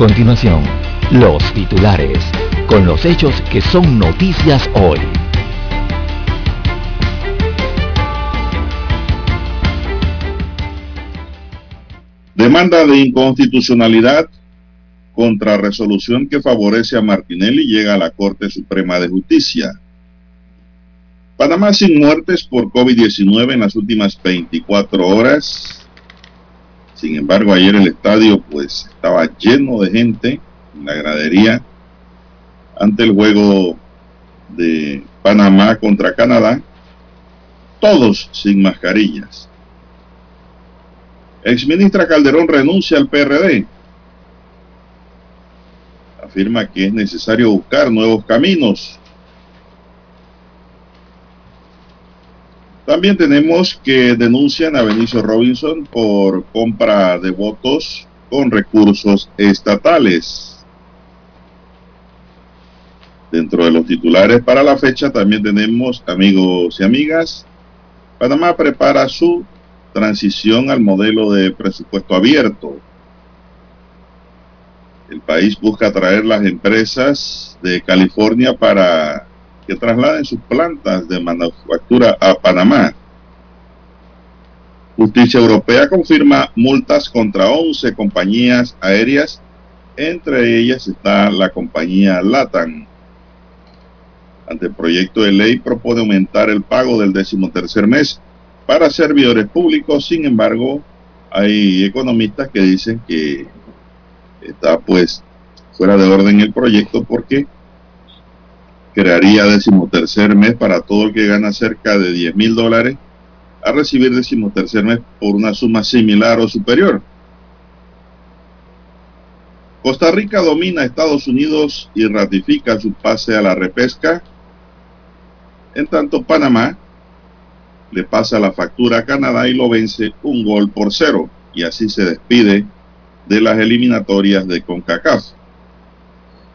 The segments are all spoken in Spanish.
Continuación, los titulares, con los hechos que son noticias hoy. Demanda de inconstitucionalidad contra resolución que favorece a Martinelli llega a la Corte Suprema de Justicia. Panamá sin muertes por COVID-19 en las últimas 24 horas. Sin embargo, ayer el estadio pues estaba lleno de gente en la gradería ante el juego de Panamá contra Canadá, todos sin mascarillas. Exministra Calderón renuncia al PRD. Afirma que es necesario buscar nuevos caminos. También tenemos que denuncian a Benicio Robinson por compra de votos con recursos estatales. Dentro de los titulares para la fecha también tenemos, amigos y amigas, Panamá prepara su transición al modelo de presupuesto abierto. El país busca atraer las empresas de California para que trasladen sus plantas de manufactura a Panamá. Justicia Europea confirma multas contra 11 compañías aéreas, entre ellas está la compañía LATAM. Ante el proyecto de ley propone aumentar el pago del decimotercer mes para servidores públicos, sin embargo, hay economistas que dicen que está pues fuera de orden el proyecto porque crearía decimotercer mes para todo el que gana cerca de 10 mil dólares a recibir decimotercer mes por una suma similar o superior. Costa Rica domina a Estados Unidos y ratifica su pase a la repesca. En tanto, Panamá le pasa la factura a Canadá y lo vence un gol por cero. Y así se despide de las eliminatorias de CONCACAF.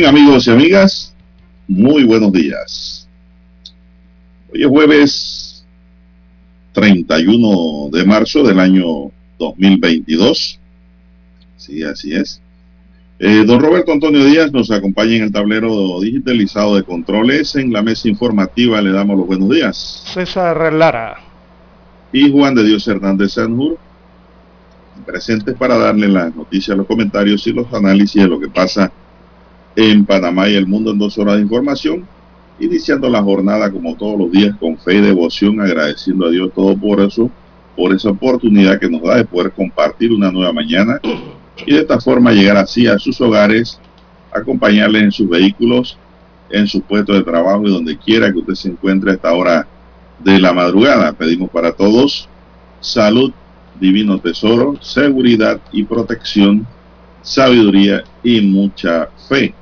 Bien, amigos y amigas, muy buenos días. Hoy es jueves 31 de marzo del año 2022. Sí, así es. Eh, don Roberto Antonio Díaz nos acompaña en el tablero digitalizado de controles. En la mesa informativa le damos los buenos días. César Lara. Y Juan de Dios Hernández Sanjur, presentes para darle las noticias, los comentarios y los análisis de lo que pasa en Panamá y el mundo en dos horas de información, iniciando la jornada como todos los días con fe y devoción, agradeciendo a Dios todo por eso, por esa oportunidad que nos da de poder compartir una nueva mañana y de esta forma llegar así a sus hogares, acompañarles en sus vehículos en su puesto de trabajo y donde quiera que usted se encuentre a esta hora de la madrugada. Pedimos para todos salud, divino tesoro, seguridad y protección, sabiduría y mucha fe.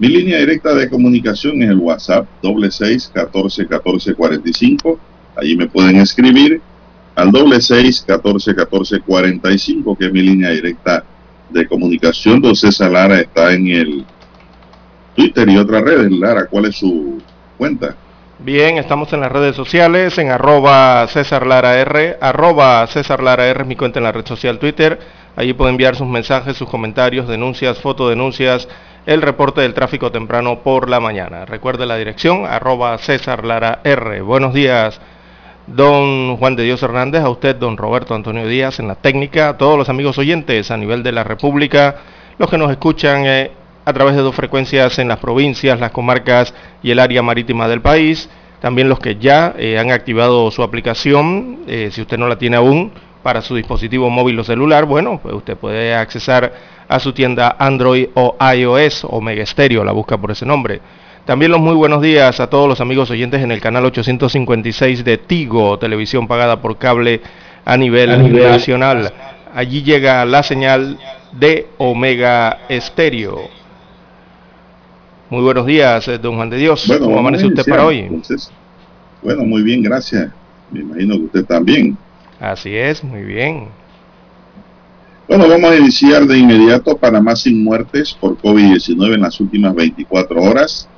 Mi línea directa de comunicación es el WhatsApp doble seis catorce catorce cuarenta y cinco. Allí me pueden escribir al doble seis catorce catorce cuarenta y cinco, que es mi línea directa de comunicación. Don César Lara está en el Twitter y otras redes. Lara, ¿cuál es su cuenta? Bien, estamos en las redes sociales, en arroba César Lara R, arroba César Lara R es mi cuenta en la red social Twitter. Allí puede enviar sus mensajes, sus comentarios, denuncias, fotodenuncias, el reporte del tráfico temprano por la mañana. Recuerde la dirección, arroba César Lara R. Buenos días, don Juan de Dios Hernández, a usted, don Roberto Antonio Díaz en la técnica, a todos los amigos oyentes a nivel de la República, los que nos escuchan eh, a través de dos frecuencias en las provincias, las comarcas y el área marítima del país. También los que ya eh, han activado su aplicación, eh, si usted no la tiene aún, para su dispositivo móvil o celular, bueno, pues usted puede accesar a su tienda Android o iOS o Mega Stereo, la busca por ese nombre. También los muy buenos días a todos los amigos oyentes en el canal 856 de Tigo, televisión pagada por cable a nivel, a nivel nacional. Allí llega la señal de Omega Stereo. Muy buenos días, eh, don Juan de Dios. Bueno, ¿Cómo amanece usted para hoy? entonces. bueno, muy bien, gracias. Me imagino que usted también. Así es, muy bien. Bueno, vamos a iniciar de inmediato. Panamá sin muertes por COVID-19 en las últimas 24 horas.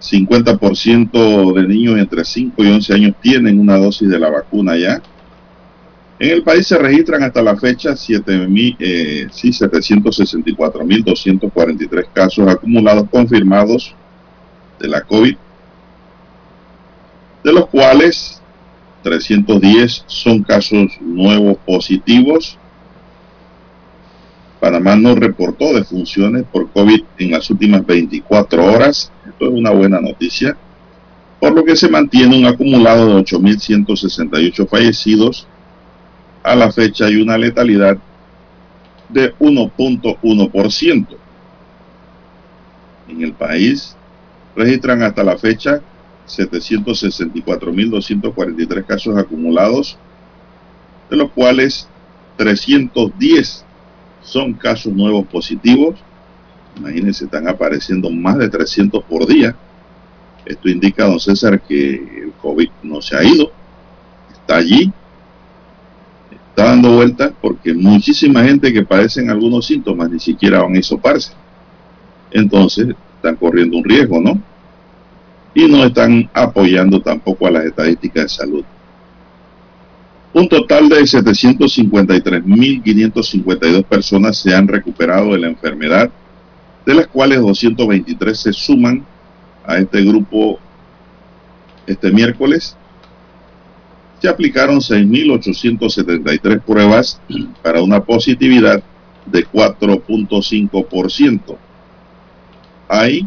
50% de niños entre 5 y 11 años tienen una dosis de la vacuna ya. En el país se registran hasta la fecha 7.000, eh, sí, 764.243 casos acumulados confirmados de la COVID, de los cuales 310 son casos nuevos positivos. Panamá no reportó defunciones por COVID en las últimas 24 horas. Esto es una buena noticia. Por lo que se mantiene un acumulado de 8.168 fallecidos a la fecha y una letalidad de 1.1%. En el país registran hasta la fecha 764.243 casos acumulados, de los cuales 310 son casos nuevos positivos. Imagínense, están apareciendo más de 300 por día. Esto indica, don César, que el COVID no se ha ido, está allí, está dando vueltas porque muchísima gente que padecen algunos síntomas ni siquiera van a hisoparse. Entonces, están corriendo un riesgo, ¿no? y no están apoyando tampoco a las estadísticas de salud. Un total de 753.552 personas se han recuperado de la enfermedad, de las cuales 223 se suman a este grupo este miércoles. Se aplicaron 6.873 pruebas para una positividad de 4.5%. Hay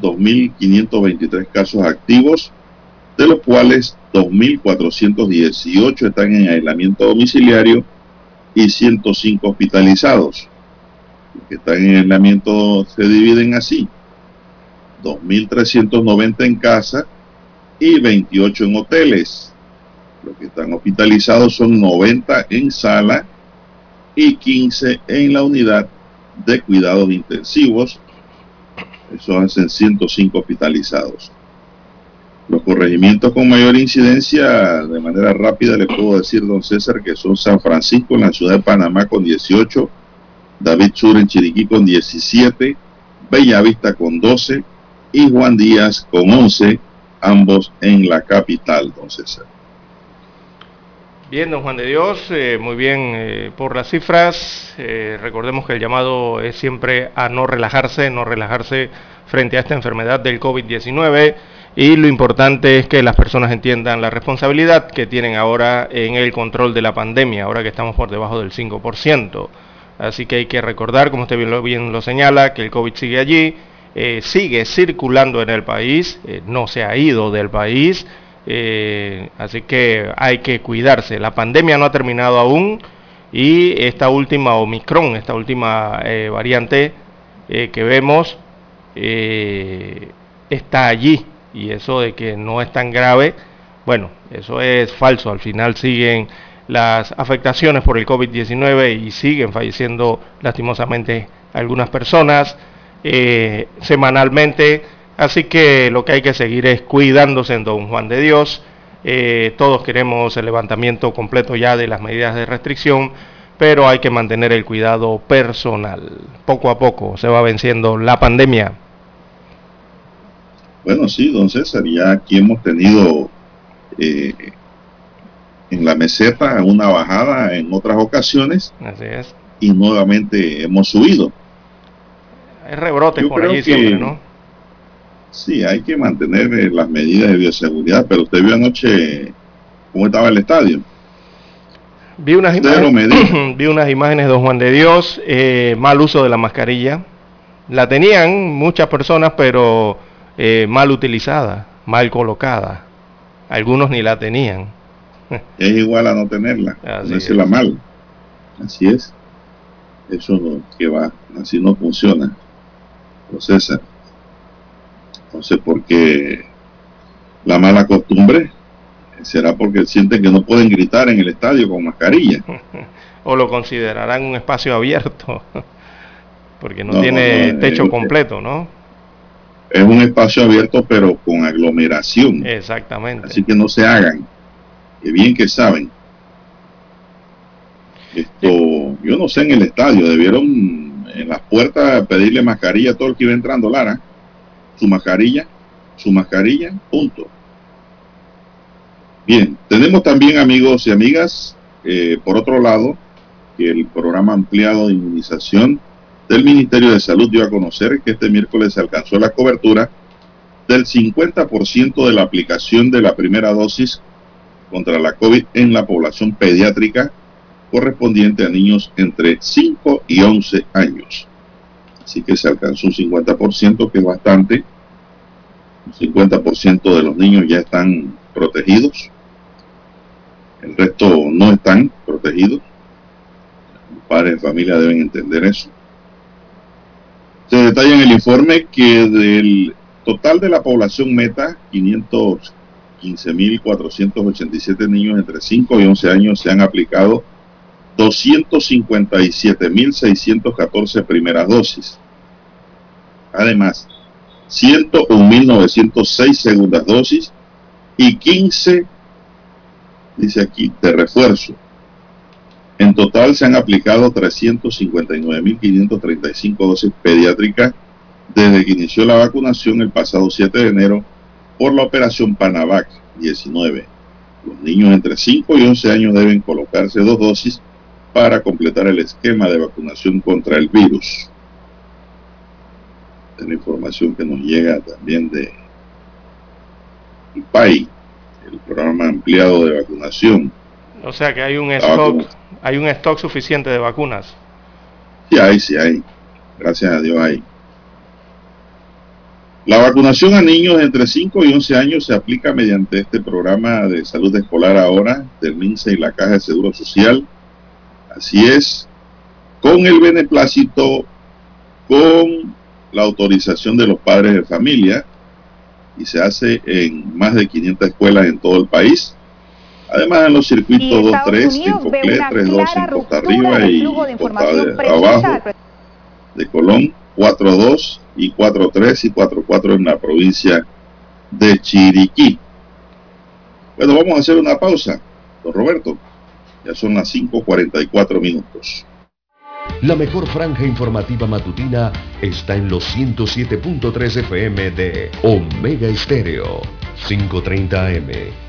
2.523 casos activos, de los cuales 2.418 están en aislamiento domiciliario y 105 hospitalizados. Los que están en aislamiento se dividen así. 2.390 en casa y 28 en hoteles. Los que están hospitalizados son 90 en sala y 15 en la unidad de cuidados intensivos eso hacen 105 hospitalizados. Los corregimientos con mayor incidencia, de manera rápida le puedo decir, don César, que son San Francisco en la ciudad de Panamá con 18, David Sur en Chiriquí con 17, Bellavista con 12 y Juan Díaz con 11, ambos en la capital, don César. Bien, don Juan de Dios, eh, muy bien eh, por las cifras. Eh, recordemos que el llamado es siempre a no relajarse, no relajarse frente a esta enfermedad del COVID-19 y lo importante es que las personas entiendan la responsabilidad que tienen ahora en el control de la pandemia, ahora que estamos por debajo del 5%. Así que hay que recordar, como usted bien lo, señala, que el COVID sigue allí, sigue circulando en el país, no se ha ido del país eh, así que hay que cuidarse. La pandemia no ha terminado aún y esta última Omicron, esta última eh, variante eh, que vemos, eh, está allí. Y eso de que no es tan grave, bueno, eso es falso. Al final siguen las afectaciones por el COVID-19 y siguen falleciendo lastimosamente algunas personas eh, semanalmente. Así que lo que hay que seguir es cuidándose en Don Juan de Dios. Eh, todos queremos el levantamiento completo ya de las medidas de restricción, pero hay que mantener el cuidado personal. Poco a poco se va venciendo la pandemia. Bueno, sí, don César, ya aquí hemos tenido eh, en la meseta una bajada en otras ocasiones. Así es. Y nuevamente hemos subido. Hay rebrotes por allí siempre, ¿no? Sí, hay que mantener eh, las medidas de bioseguridad, pero usted vio anoche cómo estaba el estadio. Vi unas, imágenes, vi unas imágenes de Don Juan de Dios, eh, mal uso de la mascarilla. La tenían muchas personas, pero eh, mal utilizada, mal colocada. Algunos ni la tenían. Es igual a no tenerla, Así mal. Así es. Eso no, que va, así no funciona. César. Entonces, porque la mala costumbre será porque sienten que no pueden gritar en el estadio con mascarilla. o lo considerarán un espacio abierto, porque no, tiene techo completo, ¿no? Es un espacio abierto, pero con aglomeración. Exactamente. Así que no se hagan, que bien que saben. Esto, yo no sé en el estadio, debieron en las puertas pedirle mascarilla a todo el que iba entrando, Lara su mascarilla, su mascarilla, punto. Bien, tenemos también amigos y amigas, eh, por otro lado, que el programa ampliado de inmunización del Ministerio de Salud dio a conocer que este miércoles se alcanzó la cobertura del 50% de la aplicación de la primera dosis contra la COVID en la población pediátrica correspondiente a niños entre 5 y 11 años. Así que se alcanzó un 50%, que es bastante. Un 50% de los niños ya están protegidos. El resto no están protegidos. Padres de familia deben entender eso. Se detalla en el informe que del total de la población meta, 515.487 niños entre 5 y 11 años se han aplicado 257.614 primeras dosis. Además, 101.906 segundas dosis y 15, dice aquí, de refuerzo. En total se han aplicado 359.535 dosis pediátricas desde que inició la vacunación el pasado 7 de enero por la operación Panavac 19. Los niños entre 5 y 11 años deben colocarse dos dosis para completar el esquema de vacunación contra el virus. Es la información que nos llega también de PAI, el programa ampliado de vacunación. O sea que hay un stock, hay un stock suficiente de vacunas. Sí hay, sí hay. Gracias a Dios hay. La vacunación a niños entre 5 y 11 años se aplica mediante este programa de salud escolar ahora del MINSA y la Caja de Seguro Social Así es, con el beneplácito, con la autorización de los padres de familia, y se hace en más de 500 escuelas en todo el país. Además, en los circuitos 2-3, en Coclé, 3-2 en Costa Arriba y Costa de Abajo, de Colón, 4-2 y 4-3 y 4-4 en la provincia de Chiriquí. Bueno, vamos a hacer una pausa, don Roberto. Ya son las 5.44 minutos. La mejor franja informativa matutina está en los 107.3 FM de Omega Estéreo. 5.30 AM.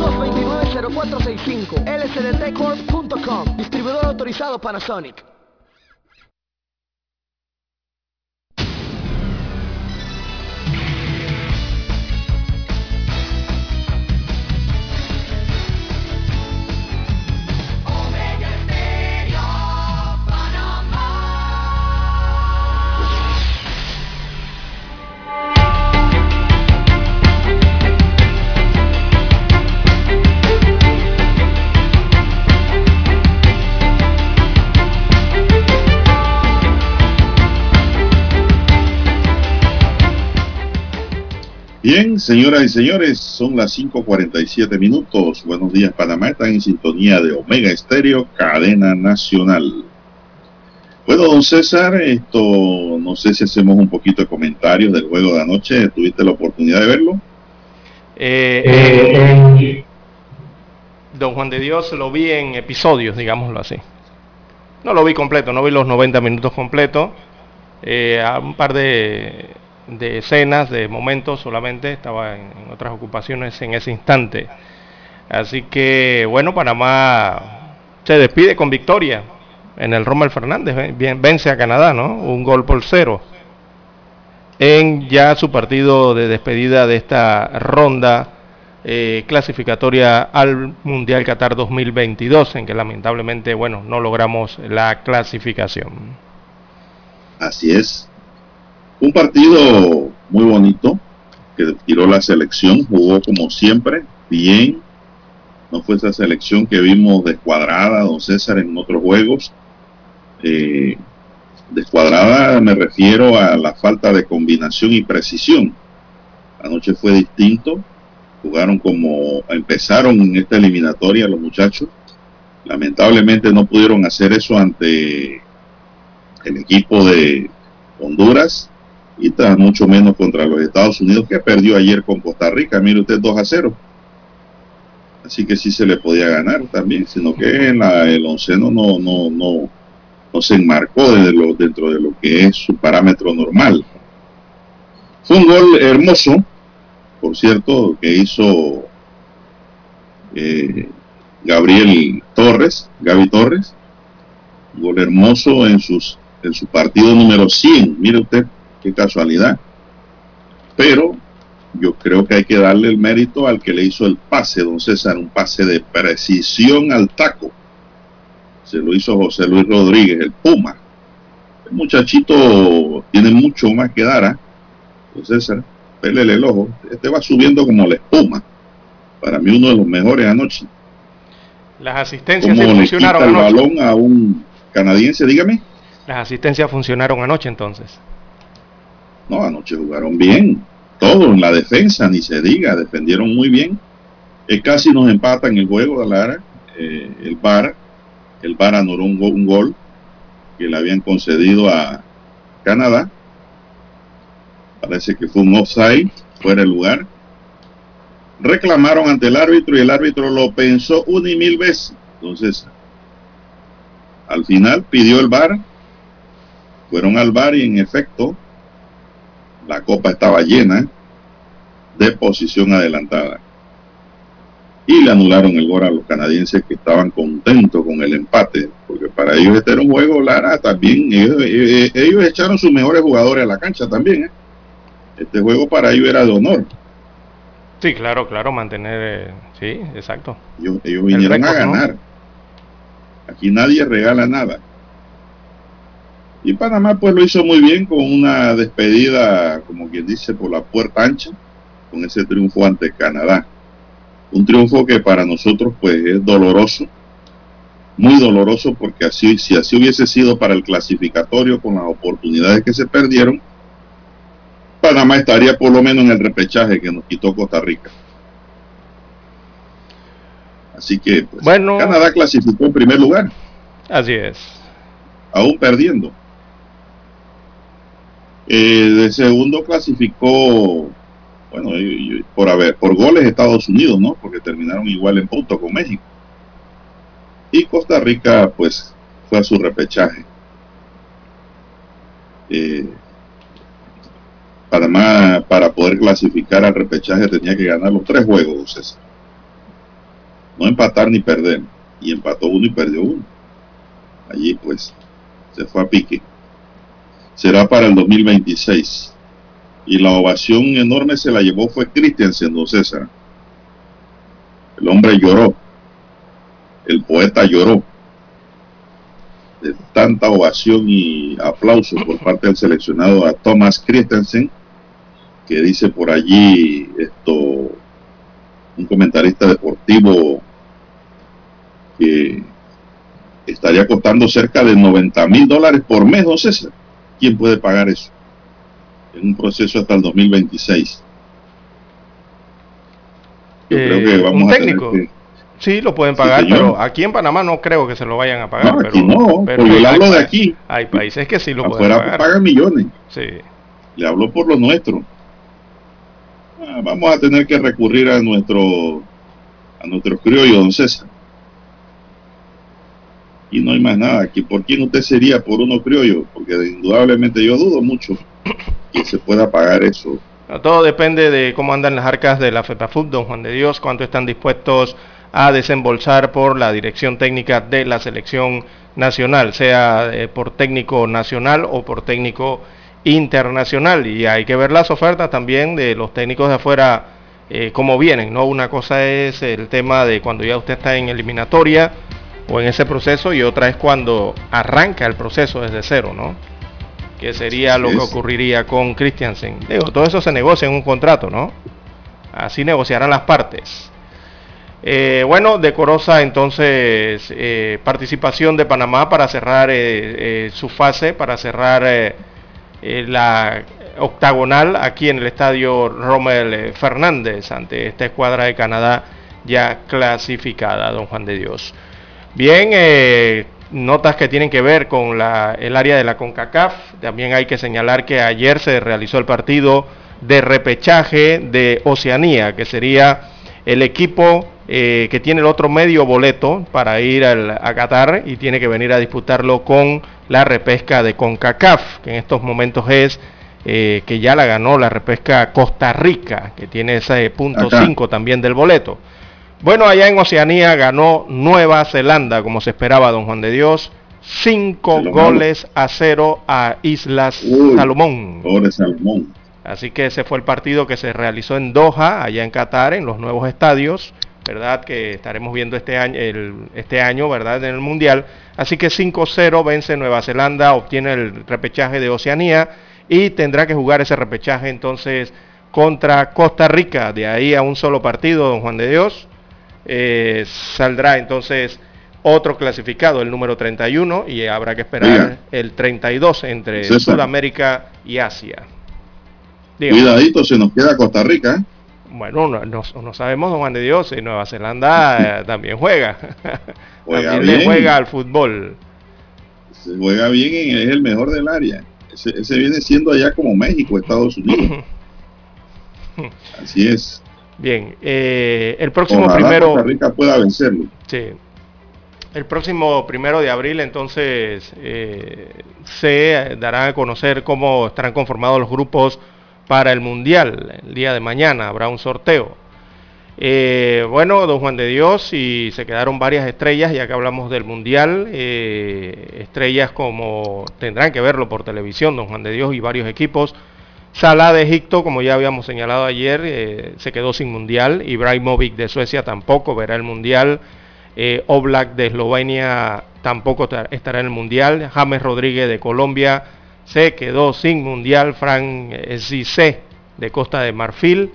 229-0465 lsdtcorp.com Distribuidor autorizado Panasonic. Bien, señoras y señores, son las 5.47 minutos. Buenos días, Panamá. Están en sintonía de Omega Estéreo, cadena nacional. Bueno, don César, esto no sé si hacemos un poquito de comentarios del juego de anoche. ¿Tuviste la oportunidad de verlo? Eh, eh, don Juan de Dios lo vi en episodios, digámoslo así. No lo vi completo, no vi los 90 minutos completos. Eh, a un par de de escenas, de momentos solamente, estaba en, otras ocupaciones en ese instante. Así que bueno, Panamá se despide con victoria en el Rommel Fernández, vence a Canadá, ¿no? Un gol por cero en ya su partido de despedida de esta ronda eh, clasificatoria al Mundial Qatar 2022, en que lamentablemente, bueno, no logramos la clasificación. Así es. Un partido muy bonito que tiró la selección, jugó como siempre, bien. No fue esa selección que vimos descuadrada, don César, en otros juegos. Eh, descuadrada me refiero a la falta de combinación y precisión. Anoche fue distinto. Jugaron como empezaron en esta eliminatoria los muchachos. Lamentablemente no pudieron hacer eso ante el equipo de Honduras y está mucho menos contra los Estados Unidos que perdió ayer con Costa Rica, mire usted 2 a 0. Así que sí se le podía ganar también, sino que el onceno no, no, no, no se enmarcó dentro de lo que es su parámetro normal. Fue un gol hermoso, por cierto, que hizo eh, Gabriel Torres, Gaby Torres, un gol hermoso en, en su partido número 100. Mire usted, qué casualidad. Pero yo creo que hay que darle el mérito al que le hizo el pase, don César, un pase de precisión al taco. Se lo hizo José Luis Rodríguez, el Puma. El muchachito tiene mucho más que dar, ¿eh? don César, pélele el ojo. Este va subiendo como la espuma. Para mí uno de los mejores anoche. Las asistencias como le quita el balón a un canadiense, dígame. Las asistencias funcionaron anoche entonces. No, anoche jugaron bien. Todo en la defensa, ni se diga, defendieron muy bien. Eh, casi nos empatan el juego de Lara. Eh, el VAR, el VAR anuló un, gol que le habían concedido a Canadá. Parece que fue un offside, fuera el lugar. Reclamaron ante el árbitro y el árbitro lo pensó una y mil veces. Entonces, al final pidió el VAR. Fueron al VAR y en efecto la copa estaba llena de posición adelantada. Y le anularon el gol a los canadienses que estaban contentos con el empate, porque para ellos este era un juego, Lara, también ellos, echaron sus mejores jugadores a la cancha también. ¿eh? Este juego para ellos era de honor. Sí, claro, claro, mantener, eh, sí, exacto. Ellos, vinieron a ganar. Aquí nadie regala nada. Y Panamá pues lo hizo muy bien con una despedida, como quien dice, por la puerta ancha, con ese triunfo ante Canadá. Un triunfo que para nosotros pues es doloroso, muy doloroso porque así, si así hubiese sido para el clasificatorio con las oportunidades que se perdieron, Panamá estaría por lo menos en el repechaje que nos quitó Costa Rica. Así que pues, Bueno. Canadá clasificó en primer lugar, Así es. aún perdiendo. Eh, de segundo clasificó, bueno, por haber, por goles Estados Unidos, ¿no? Porque terminaron igual en punto con México. Y Costa Rica, pues, fue a su repechaje. Eh, Panamá, para poder clasificar al repechaje, tenía que ganar los tres juegos. No empatar ni perder. Y empató uno y perdió uno. Allí, pues, se fue a pique. Será para el 2026. Y la ovación enorme se la llevó fue Christiansen, don César. El hombre lloró. El poeta lloró. De tanta ovación y aplauso por parte del seleccionado a Thomas Christensen, que dice por allí esto, un comentarista deportivo que estaría costando cerca de 90 mil dólares por mes, don César. ¿Quién puede pagar eso? En un proceso hasta el 2026. Yo Eh, creo que vamos un a tener técnico. que- Sí, lo pueden pagar, pero aquí en Panamá no creo que se lo vayan a pagar. No, pero, aquí no, pero yo le hablo de aquí. Hay países que sí lo pueden Afuera pagar. pagan millones. Sí. Le hablo por lo nuestro. Ah, vamos a tener que recurrir a nuestro a nuestro criollo, don César. Y no hay más nada. aquí ¿Por quién usted sería por uno criollo? Porque indudablemente yo dudo mucho que se pueda pagar eso. Todo depende de cómo andan las arcas de la FEPAFUT, don Juan de Dios, cuánto están dispuestos a desembolsar por la dirección técnica de la selección nacional, sea eh, por técnico nacional o por técnico internacional. Y hay que ver las ofertas también de los técnicos de afuera, eh, cómo vienen. ¿no? Una cosa es el tema de cuando ya usted está en eliminatoria o en ese proceso y otra es cuando arranca el proceso desde cero, ¿no? que sería lo que ocurriría con Christiansen. Digo, todo eso se negocia en un contrato, ¿no? Así negociarán las partes. Eh, bueno, decorosa entonces eh, participación de Panamá para cerrar eh, su fase, para cerrar la octagonal aquí en el estadio Rommel Fernández ante esta escuadra de Canadá ya clasificada, don Juan de Dios. Bien, eh, notas que tienen que ver con la- el área de la CONCACAF. También hay que señalar que ayer se realizó el partido de repechaje de Oceanía, que sería el equipo eh, que tiene el otro medio boleto para ir al- a Qatar y tiene que venir a disputarlo con la repesca de CONCACAF, que en estos momentos es eh, que ya la ganó la repesca Costa Rica, que tiene ese punto Acá. 5 también del boleto. Bueno, allá en Oceanía ganó Nueva Zelanda, como se esperaba, don Juan de Dios. Cinco goles a cero a Islas Uy. Salomón. Pobre. Así que ese fue el partido que se realizó en Doha, allá en Qatar, en los nuevos estadios, ¿verdad? Que estaremos viendo este año, el- este año ¿verdad? En el Mundial. Así que 5-0 vence Nueva Zelanda, obtiene el repechaje de Oceanía y tendrá que jugar ese repechaje entonces contra Costa Rica. De ahí a un solo partido, don Juan de Dios. Eh, saldrá entonces otro clasificado, el número 31, y habrá que esperar el 32 entre César. Sudamérica y Asia. Dígame. Cuidadito, se nos queda Costa Rica. ¿eh? Bueno, no, no- no sabemos, don Juan de Dios, si Nueva Zelanda eh, también juega. Juega también bien. juega al fútbol. Se juega bien y es el mejor del área. Ese, ese viene siendo allá como México, Estados Unidos. Así es. Bien, eh, el próximo Ojalá primero, Costa Rica pueda vencerlo. sí, el próximo primero de abril, entonces eh, se dará a conocer cómo estarán conformados los grupos para el mundial. El día de mañana habrá un sorteo. Eh, bueno, don Juan de Dios, y se quedaron varias estrellas, ya que hablamos del Mundial, eh, estrellas como tendrán que verlo por televisión, don Juan de Dios y varios equipos. Salah de Egipto, como ya habíamos señalado ayer, eh, se quedó sin Mundial. Ibrahimovic de Suecia tampoco verá el Mundial. Eh, Oblak de Eslovenia tampoco estará en el Mundial. James Rodríguez de Colombia se quedó sin Mundial. Frank Zizé de Costa de Marfil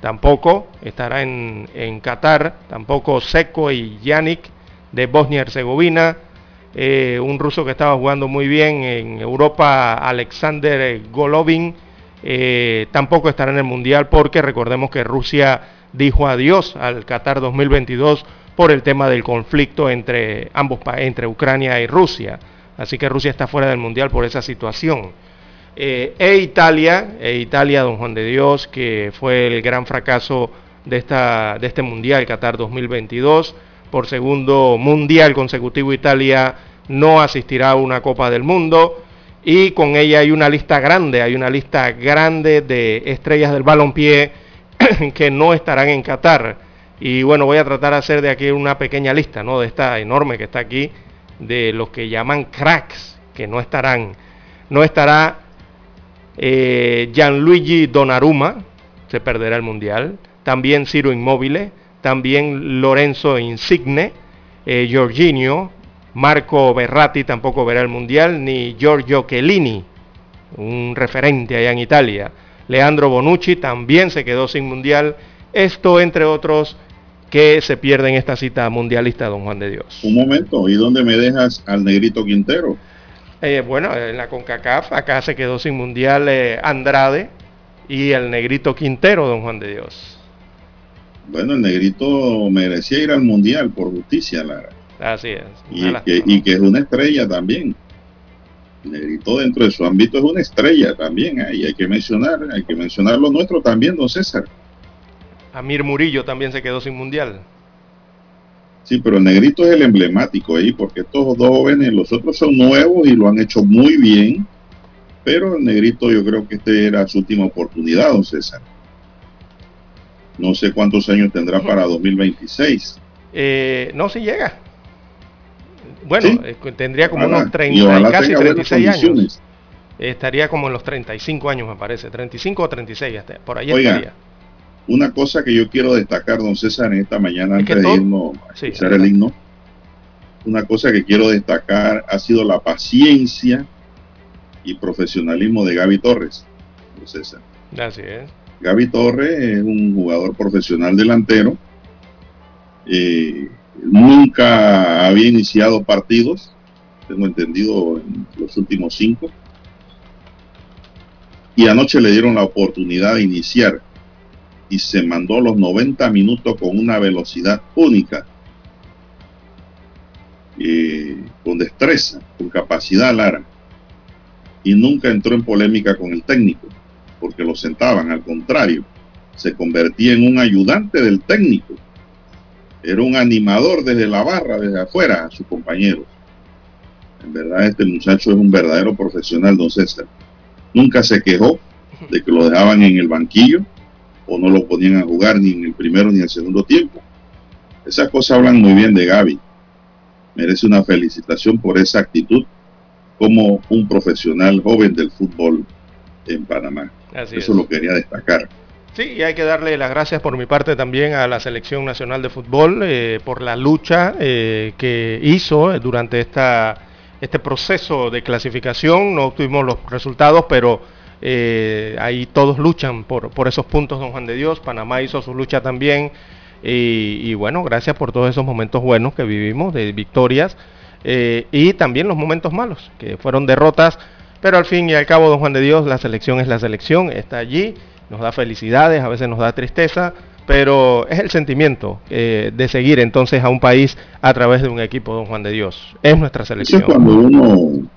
tampoco estará en, en Qatar. Tampoco Seco y Yannick de Bosnia-Herzegovina. Eh, un ruso que estaba jugando muy bien en Europa, Alexander Golovin, eh, tampoco estará en el Mundial porque recordemos que Rusia dijo adiós al Qatar 2022 por el tema del conflicto entre ambos entre Ucrania y Rusia. Así que Rusia está fuera del Mundial por esa situación. Eh, e Italia, e Italia, don Juan de Dios, que fue el gran fracaso de, esta, de este Mundial, Qatar 2022 por segundo mundial consecutivo Italia no asistirá a una Copa del Mundo y con ella hay una lista grande, hay una lista grande de estrellas del balompié que no estarán en Qatar. Y bueno, voy a tratar de hacer de aquí una pequeña lista, ¿no? De esta enorme que está aquí, de los que llaman cracks, que no estarán. No estará eh, Gianluigi Donnarumma, se perderá el Mundial. También Ciro Immobile, también Lorenzo Insigne, eh, Marco Berratti tampoco verá el Mundial, ni Giorgio Chiellini, un referente allá en Italia. Leandro Bonucci también se quedó sin Mundial. Esto, entre otros, que se pierden esta cita mundialista, don Juan de Dios. Un momento, ¿y dónde me dejas al negrito Quintero? Eh, bueno, en la CONCACAF, acá se quedó sin Mundial eh, Andrade y el negrito Quintero, don Juan de Dios. Bueno, el negrito merecía ir al mundial por justicia, Lara. Así es. Y que, es una estrella también. Negrito dentro de su ámbito es una estrella también. Ahí hay que mencionar, hay que mencionar lo nuestro también, don César. Amir Murillo también se quedó sin mundial. Sí, pero el negrito es el emblemático ahí, porque estos dos jóvenes, los otros son nuevos y lo han hecho muy bien. Pero el negrito yo creo que este era su última oportunidad, don César. No sé cuántos años tendrá para 2026. Eh, no, si llega. Bueno, eh, tendría como unos 30, casi 36 años. Estaría como en los 35 años, me parece. 35 o 36, por ahí estaría. Una cosa que yo quiero destacar, don César, en esta mañana, antes de irnos a escuchar el himno, una cosa que quiero destacar ha sido la paciencia y profesionalismo de Gaby Torres, don César. Gracias. Gaby Torres es un jugador profesional delantero. Eh, nunca había iniciado partidos, tengo entendido, en los últimos cinco. Y anoche le dieron la oportunidad de iniciar y se mandó los 90 minutos con una velocidad única, eh, con destreza, con capacidad Lara. Y nunca entró en polémica con el técnico porque lo sentaban, al contrario, se convertía en un ayudante del técnico. Era un animador desde la barra, desde afuera, a sus compañeros. En verdad, este muchacho es un verdadero profesional, don César. Nunca se quejó de que lo dejaban en el banquillo o no lo ponían a jugar ni en el primero ni en el segundo tiempo. Esas cosas hablan muy bien de Gaby. Merece una felicitación por esa actitud como un profesional joven del fútbol en Panamá. Eso lo quería destacar. Sí, y hay que darle las gracias por mi parte también a la Selección Nacional de Fútbol eh, por la lucha eh, que hizo durante esta, este proceso de clasificación. No obtuvimos los resultados, pero eh, ahí todos luchan por, por esos puntos, don Juan de Dios. Panamá hizo su lucha también. Y bueno, gracias por todos esos momentos buenos que vivimos, de victorias. y también los momentos malos, que fueron derrotas pero al fin y al cabo, don Juan de Dios, la selección es la selección, está allí, nos da felicidades, a veces nos da tristeza, pero es el sentimiento eh, de seguir entonces a un país a través de un equipo, don Juan de Dios. Es nuestra selección. Eso cuando uno,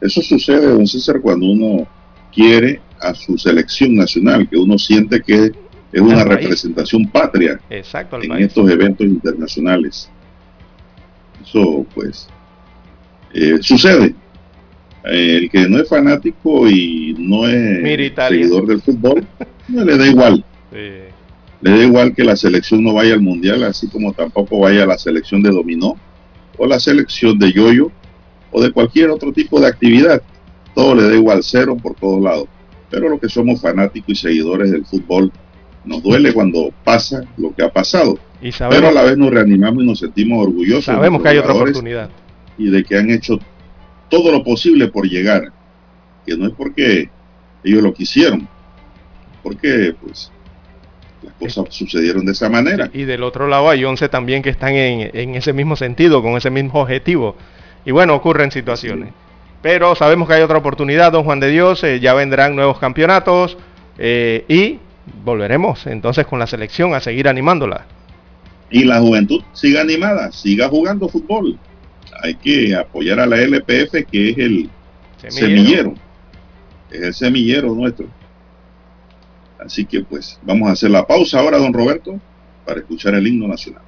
eso sucede, don César, cuando uno quiere a su selección nacional, que uno siente que es una representación patria Exacto, en estos eventos internacionales. Eso, pues, eh, sucede. El que no es fanático y no es seguidor del fútbol, no le da igual. Le da igual que la selección no vaya al mundial, así como tampoco vaya la selección de dominó o la selección de yoyo o de cualquier otro tipo de actividad. Todo le da igual, cero por todos lados. Pero los que somos fanáticos y seguidores del fútbol, nos duele cuando pasa lo que ha pasado. Pero a la vez nos reanimamos y nos sentimos orgullosos. Sabemos que hay otra oportunidad y de que han hecho todo lo posible por llegar, que no es porque ellos lo quisieron, porque pues las cosas sucedieron de esa manera. Y del otro lado hay 11 también que están en, en ese mismo sentido, con ese mismo objetivo. Y bueno, ocurren situaciones. Sí. Pero sabemos que hay otra oportunidad, don Juan de Dios, eh, ya vendrán nuevos campeonatos eh, y volveremos entonces con la selección a seguir animándola. Y la juventud siga animada, siga jugando fútbol. Hay que apoyar a la LPF, que es el Semillero. semillero. Es el semillero nuestro. Así que pues vamos a hacer la pausa ahora, don Roberto, para escuchar el himno nacional.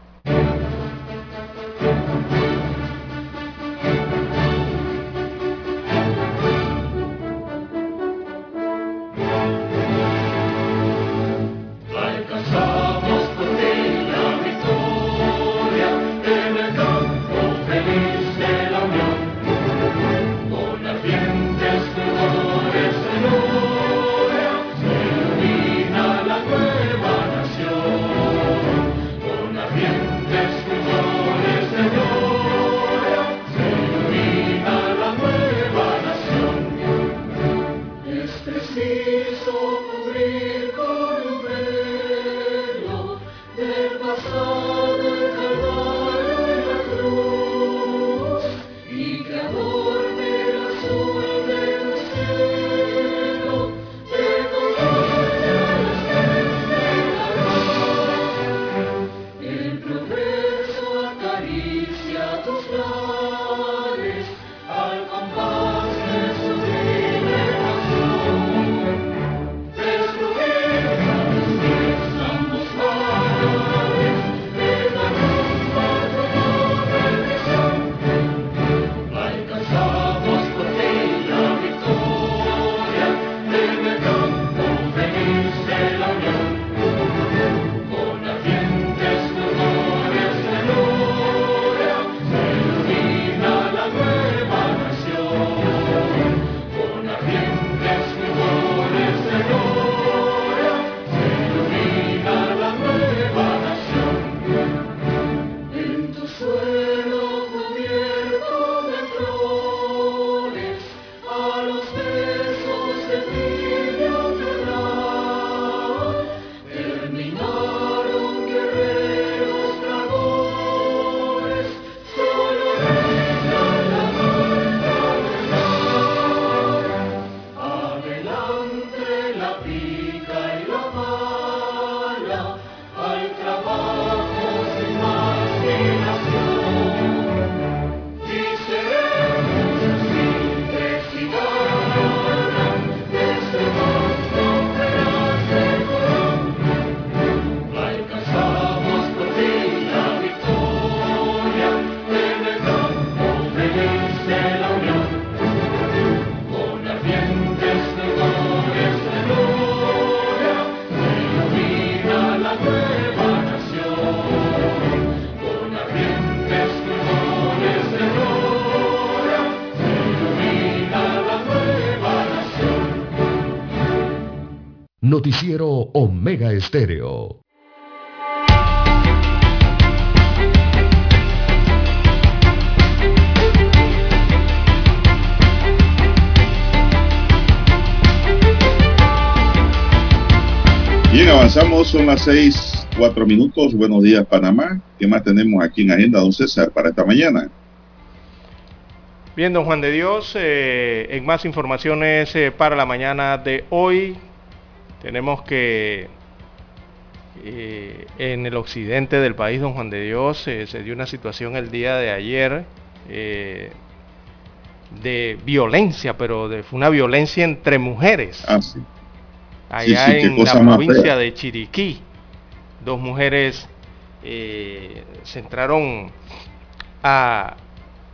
Noticiero Omega Estéreo. Bien, avanzamos, son las seis, cuatro minutos. Buenos días, Panamá. ¿Qué más tenemos aquí en agenda, don César, para esta mañana? Bien, don Juan de Dios, eh, en más informaciones eh, para la mañana de hoy, tenemos que eh, en el occidente del país, don Juan de Dios, eh, se dio una situación el día de ayer eh, de violencia, pero de, fue una violencia entre mujeres. Ah, sí. allá sí, en la provincia fea. de Chiriquí. Dos mujeres eh, se entraron a,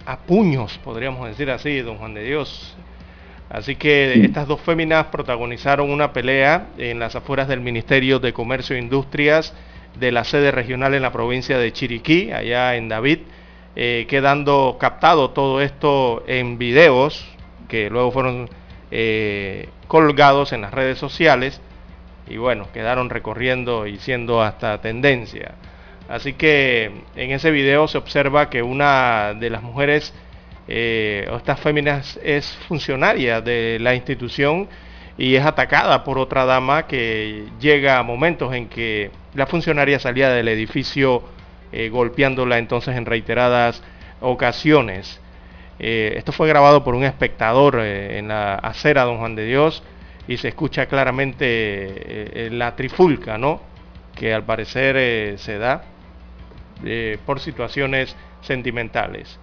a puños, podríamos decir así, don Juan de Dios. Así que estas dos féminas protagonizaron una pelea en las afueras del Ministerio de Comercio e Industrias de la sede regional en la provincia de Chiriquí, allá en David, eh, quedando captado todo esto en videos que luego fueron eh, colgados en las redes sociales y bueno, quedaron recorriendo y siendo hasta tendencia. Así que en ese video se observa que una de las mujeres eh, esta fémina es funcionaria de la institución y es atacada por otra dama que llega a momentos en que la funcionaria salía del edificio eh, golpeándola entonces en reiteradas ocasiones. Eh, esto fue grabado por un espectador eh, en la acera Don Juan de Dios y se escucha claramente la trifulca, ¿no? Que al parecer se da por situaciones sentimentales.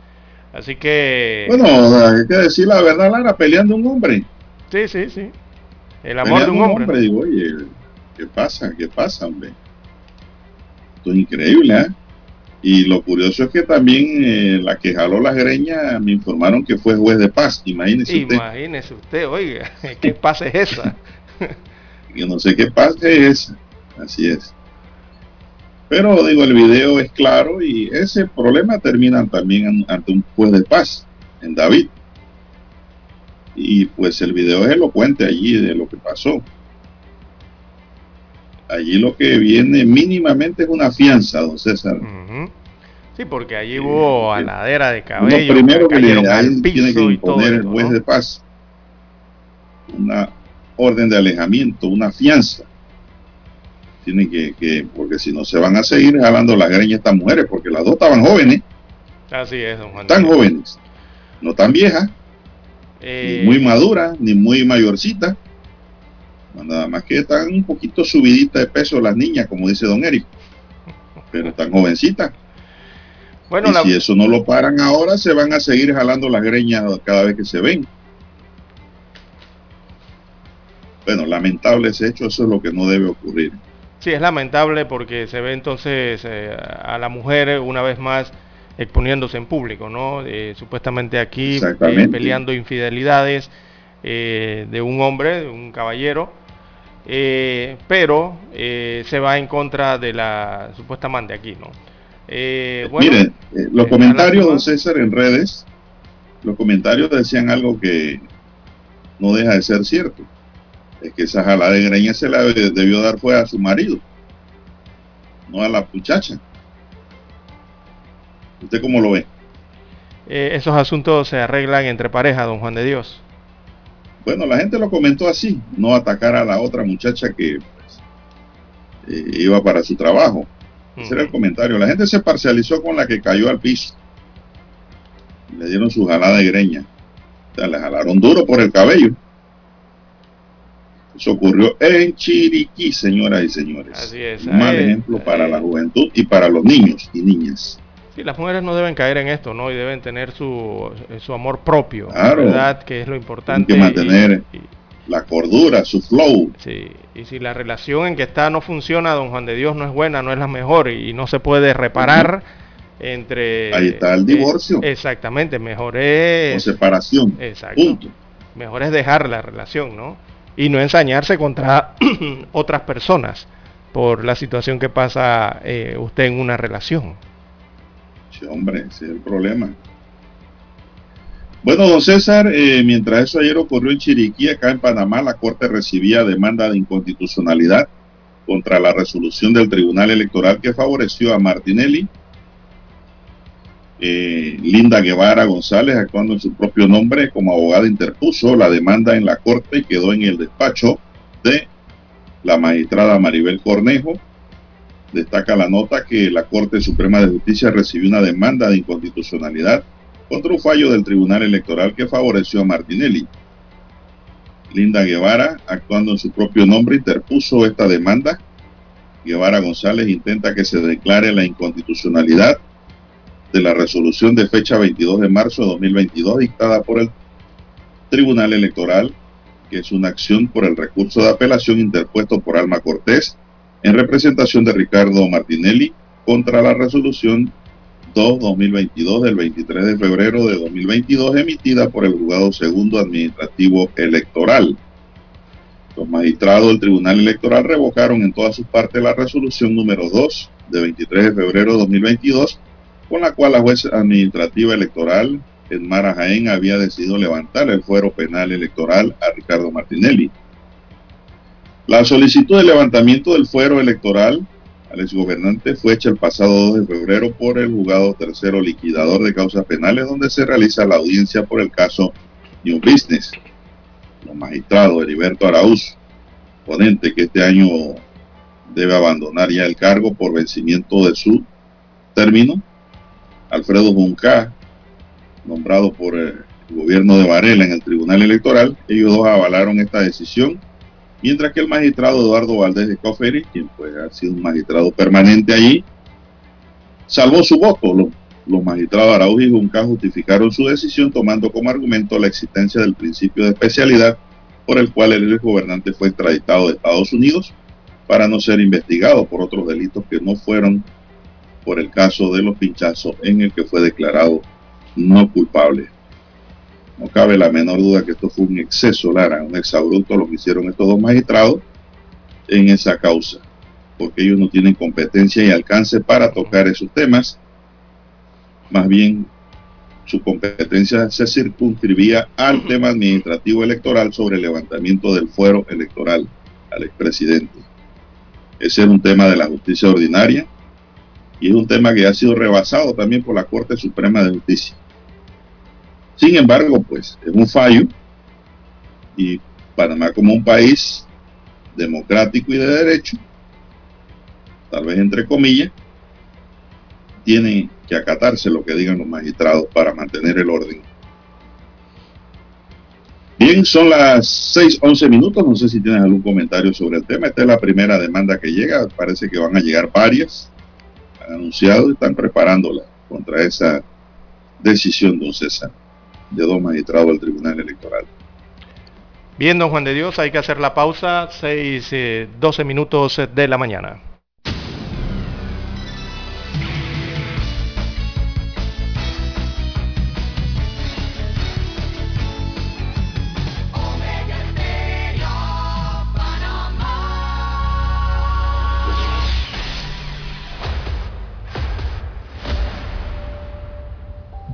Así que... Bueno, hay que decir la verdad, Lara, peleando un hombre. Sí, sí, sí. El amor de un hombre. Digo, oye, ¿qué pasa? ¿Qué pasa, hombre? Esto es increíble, ¿eh? Y lo curioso es que también eh, la que jaló las greñas me informaron que fue juez de paz. Imagínese usted. Imagínese usted, oiga, ¿qué paz es esa? Yo no sé qué paz es esa. Así es. Pero digo, el video es claro y ese problema termina también ante un juez de paz, en David. Y pues el video es elocuente allí de lo que pasó. Allí lo que viene mínimamente es una fianza, don César. Sí, porque allí hubo aladera de cabello. Lo primero que, le tiene que imponer el juez de paz una orden de alejamiento, una fianza. Tiene que, que, porque si no se van a seguir jalando las greñas estas mujeres, porque las dos estaban jóvenes. Así es, don Juan. Tan jóvenes, no tan viejas, ni Eh, muy maduras, ni muy mayorcitas. Nada más que están un poquito subiditas de peso las niñas, como dice don Eric. Pero están jovencitas. bueno, y la- si eso no lo paran ahora, se van a seguir jalando las greñas cada vez que se ven. Bueno, lamentable ese hecho, eso es lo que no debe ocurrir. Sí, es lamentable porque se ve entonces eh, a la mujer una vez más exponiéndose en público, ¿no? Eh, supuestamente aquí eh, peleando infidelidades eh, de un hombre, de un caballero, eh, pero eh, se va en contra de la supuesta amante aquí, ¿no? Eh, bueno, Mire, eh, los comentarios, don César, en redes, los comentarios decían algo que no deja de ser cierto. Es que esa jalada de greñas se la de- debió dar fue a su marido, no a la muchacha. ¿Usted cómo lo ve? eh, esos asuntos se arreglan entre parejas, don Juan de Dios. Bueno, la gente lo comentó así, no atacar a la otra muchacha que pues, eh, iba para su trabajo. Ese era el comentario. La gente se parcializó con la que cayó al piso. Le dieron su jalada de greña. O sea, le jalaron duro por el cabello. Eso ocurrió en Chiriquí, señoras y señores. Así es. Un mal ejemplo para la juventud y para los niños y niñas. Sí, las mujeres no deben caer en esto, ¿no? Y deben tener su, su amor propio, Claro. ¿verdad? Que es lo importante. que mantener y- y- la cordura, su flow. sí, y si la relación en que está no funciona, don Juan de Dios no es buena, no es la mejor y, no se puede reparar entre... Ahí está el eh, divorcio. exactamente, mejor O es... separación. Exacto. Punto. Mejor es dejar la relación, ¿no? Y no ensañarse contra otras personas por la situación que pasa eh, usted en una relación. Sí, hombre, ese es el problema. Bueno, don César, eh, mientras eso ayer ocurrió en Chiriquí, acá en Panamá, la Corte recibía demanda de inconstitucionalidad contra la resolución del Tribunal Electoral que favoreció a Martinelli. Eh, Linda Guevara González, actuando en su propio nombre como abogada, interpuso la demanda en la Corte y quedó en el despacho de la magistrada Maribel Cornejo, Destaca la nota que la Corte Suprema de Justicia recibió una demanda de inconstitucionalidad contra un fallo del Tribunal Electoral que favoreció a Martinelli. Linda Guevara, actuando en su propio nombre, interpuso esta demanda. Guevara González intenta que se declare la inconstitucionalidad de la resolución de fecha 22 de marzo de 2022 dictada por el Tribunal Electoral, que es una acción por el recurso de apelación interpuesto por Alma Cortés en representación de Ricardo Martinelli contra la resolución 2-2022 del 23 de febrero de 2022 emitida por el Juzgado Segundo Administrativo Electoral. Los magistrados del Tribunal Electoral revocaron en todas sus partes la resolución número 2 de 23 de febrero de 2022 con la cual la juez administrativa electoral en Mara Jaén había decidido levantar el fuero penal electoral a Ricardo Martinelli. La solicitud de levantamiento del fuero electoral al exgobernante fue hecha el pasado 2 de febrero por el juzgado tercero liquidador de causas penales donde se realiza la audiencia por el caso New Business. Los magistrados Heriberto Araúz, ponente que este año debe abandonar ya el cargo por vencimiento de su término. Alfredo Junca, nombrado por el gobierno de Varela en el Tribunal Electoral, ellos dos avalaron esta decisión mientras que el magistrado Eduardo Valdés de Coferi, quien pues ha sido un magistrado permanente allí, salvó su voto. Los, los magistrados Araújo y Junca justificaron su decisión tomando como argumento la existencia del principio de especialidad por el cual el gobernante fue extraditado de Estados Unidos para no ser investigado por otros delitos que no fueron por el caso de los pinchazos en el que fue declarado no culpable. No cabe la menor duda que esto fue un exceso, Lara, un exabrupto lo que hicieron estos dos magistrados en esa causa, porque ellos no tienen competencia y alcance para tocar esos temas. Más bien, su competencia se circunscribía al tema administrativo electoral sobre el levantamiento del fuero electoral al expresidente. Ese es un tema de la justicia ordinaria y es un tema que ha sido rebasado también por la Corte Suprema de Justicia. Sin embargo, pues es un fallo y Panamá como un país democrático y de derecho, tal vez entre comillas, tiene que acatarse lo que digan los magistrados para mantener el orden. Bien, son las 6:11 minutos. No sé si tienes algún comentario sobre el tema. Esta es la primera demanda que llega. Parece que van a llegar varias. Anunciado y están preparándola contra esa decisión, don César de dos magistrados del Tribunal Electoral. Bien, don Juan de Dios, hay que hacer la pausa, 6, eh, 12 minutos de la mañana.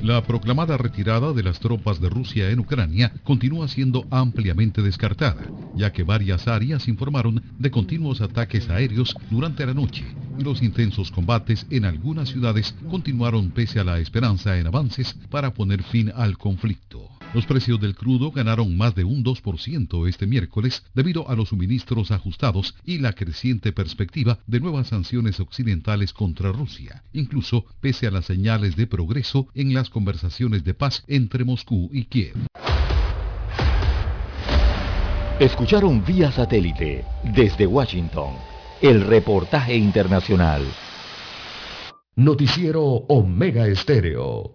La proclamada retirada de las tropas de Rusia en Ucrania continúa siendo ampliamente descartada, ya que varias áreas informaron de continuos ataques aéreos durante la noche. Los intensos combates en algunas ciudades continuaron pese a la esperanza en avances para poner fin al conflicto. Los precios del crudo ganaron más de un 2% este miércoles debido a los suministros ajustados y la creciente perspectiva de nuevas sanciones occidentales contra Rusia, incluso pese a las señales de progreso en las conversaciones de paz entre Moscú y Kiev. Escucharon vía satélite desde Washington el reportaje internacional. Noticiero Omega Estéreo.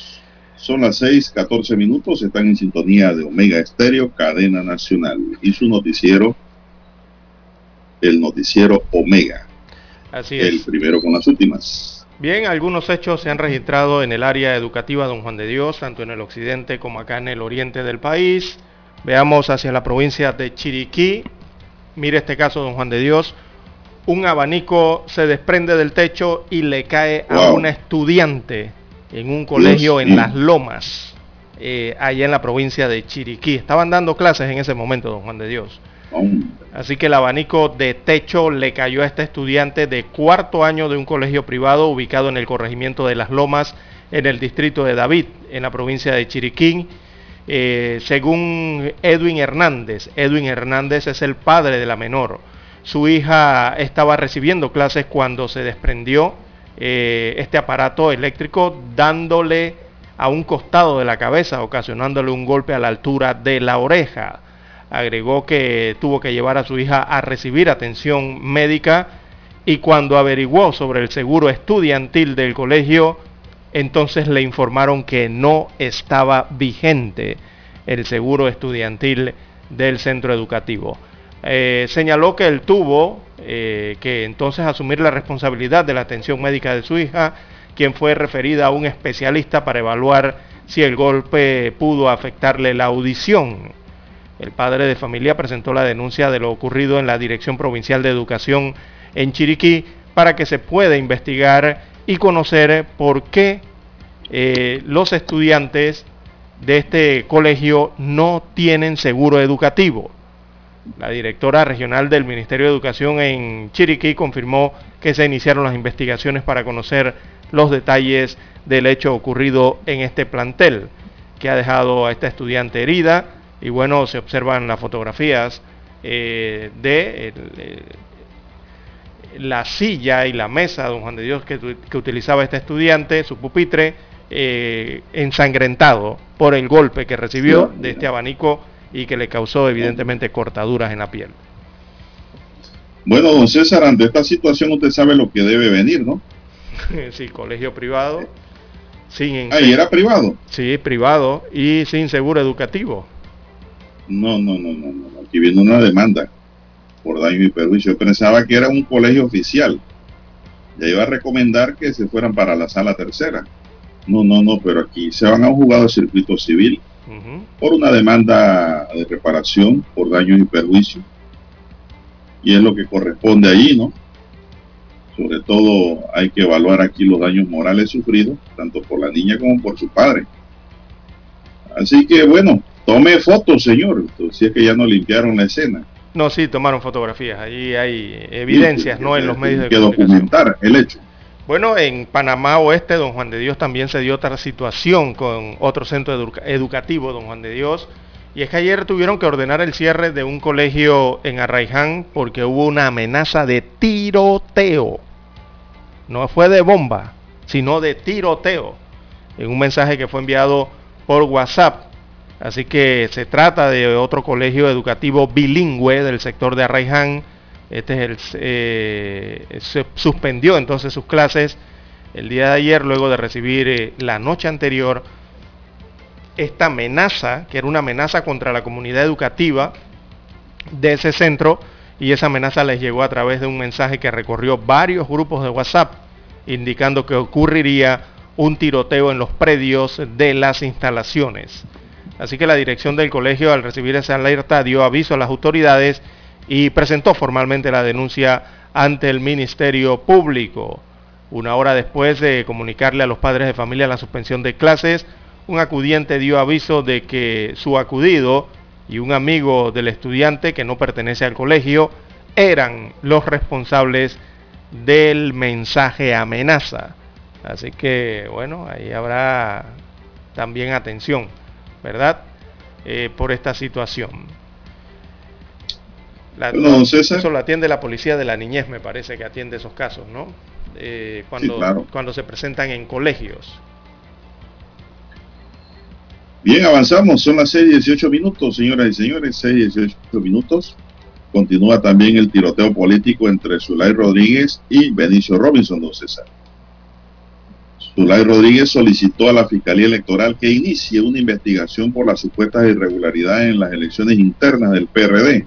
Son las 6, 14 minutos. Están en sintonía de Omega Estéreo, cadena nacional. Y su noticiero, el noticiero Omega. Así El es. primero con las últimas. Bien, algunos hechos se han registrado en el área educativa Don Juan de Dios, tanto en el occidente como acá en el oriente del país. Veamos hacia la provincia de Chiriquí. Mire este caso, Don Juan de Dios. Un abanico se desprende del techo y le cae a una estudiante en un colegio en. Las Lomas, eh, allá en la provincia de Chiriquí. Estaban dando clases en ese momento, Don Juan de Dios. Así que el abanico de techo le cayó a este estudiante de cuarto año de un colegio privado ubicado en el corregimiento de Las Lomas, en el distrito de David, en la provincia de Chiriquín. Eh, según Edwin Hernández, Edwin Hernández es el padre de la menor. Su hija estaba recibiendo clases cuando se desprendió eh, este aparato eléctrico dándole a un costado de la cabeza, ocasionándole un golpe a la altura de la oreja. Agregó que tuvo que llevar a su hija a recibir atención médica y cuando averiguó sobre el seguro estudiantil del colegio, entonces le informaron que no estaba vigente el seguro estudiantil del centro educativo. Eh, señaló que él tuvo eh, que entonces asumir la responsabilidad de la atención médica de su hija, quien fue referida a un especialista para evaluar si el golpe pudo afectarle la audición. El padre de familia presentó la denuncia de lo ocurrido en la Dirección Provincial de Educación en Chiriquí para que se pueda investigar y conocer por qué eh, los estudiantes de este colegio no tienen seguro educativo. La directora regional del Ministerio de Educación en Chiriquí confirmó que se iniciaron las investigaciones para conocer los detalles del hecho ocurrido en este plantel, que ha dejado a esta estudiante herida. Y bueno, se observan las fotografías eh, de eh, la silla y la mesa, don Juan de Dios, que, que utilizaba este estudiante, su pupitre, eh, ensangrentado por el golpe que recibió de este abanico y que le causó evidentemente cortaduras en la piel. Bueno, don César, ante esta situación usted sabe lo que debe venir, ¿no? sí, colegio privado. Sin Ahí era privado. Sí, privado y sin seguro educativo. No, no, no, no, no. Aquí viene una demanda por daño y perjuicio. Yo pensaba que era un colegio oficial. Ya iba a recomendar que se fueran para la sala tercera. No, no, no, pero aquí se van a un juzgado de circuito civil uh -huh. por una demanda de reparación por daños y perjuicio. Y es lo que corresponde allí, ¿no? Sobre todo hay que evaluar aquí los daños morales sufridos, tanto por la niña como por su padre. Así que bueno, tome fotos, señor. Si es que ya no limpiaron la escena. No, sí, tomaron fotografías. Ahí hay evidencias, sí, ¿no? En los medios de que documentar el hecho. Bueno, en Panamá Oeste, don Juan de Dios también se dio otra situación con otro centro educa educativo, don Juan de Dios. Y es que ayer tuvieron que ordenar el cierre de un colegio en Arraiján porque hubo una amenaza de tiroteo. No fue de bomba, sino de tiroteo. En un mensaje que fue enviado por WhatsApp. Así que se trata de otro colegio educativo bilingüe del sector de Arraiján. Este es el, eh, se suspendió entonces sus clases el día de ayer luego de recibir eh, la noche anterior esta amenaza, que era una amenaza contra la comunidad educativa de ese centro, y esa amenaza les llegó a través de un mensaje que recorrió varios grupos de WhatsApp, indicando que ocurriría un tiroteo en los predios de las instalaciones. Así que la dirección del colegio, al recibir esa alerta, dio aviso a las autoridades y presentó formalmente la denuncia ante el Ministerio Público. Una hora después de comunicarle a los padres de familia la suspensión de clases, un acudiente dio aviso de que su acudido y un amigo del estudiante que no pertenece al colegio eran los responsables del mensaje amenaza. Así que, bueno, ahí habrá también atención, ¿verdad? Eh, por esta situación. La, bueno, César. Eso lo atiende la policía de la niñez, me parece que atiende esos casos, ¿no? Eh, cuando, sí, claro. cuando se presentan en colegios. Bien, avanzamos, son las 6 y 18 minutos, señoras y señores, 6 y 18 minutos. Continúa también el tiroteo político entre Zulay Rodríguez y Benicio Robinson, don César. Zulay Rodríguez solicitó a la Fiscalía Electoral que inicie una investigación por las supuestas irregularidades en las elecciones internas del PRD.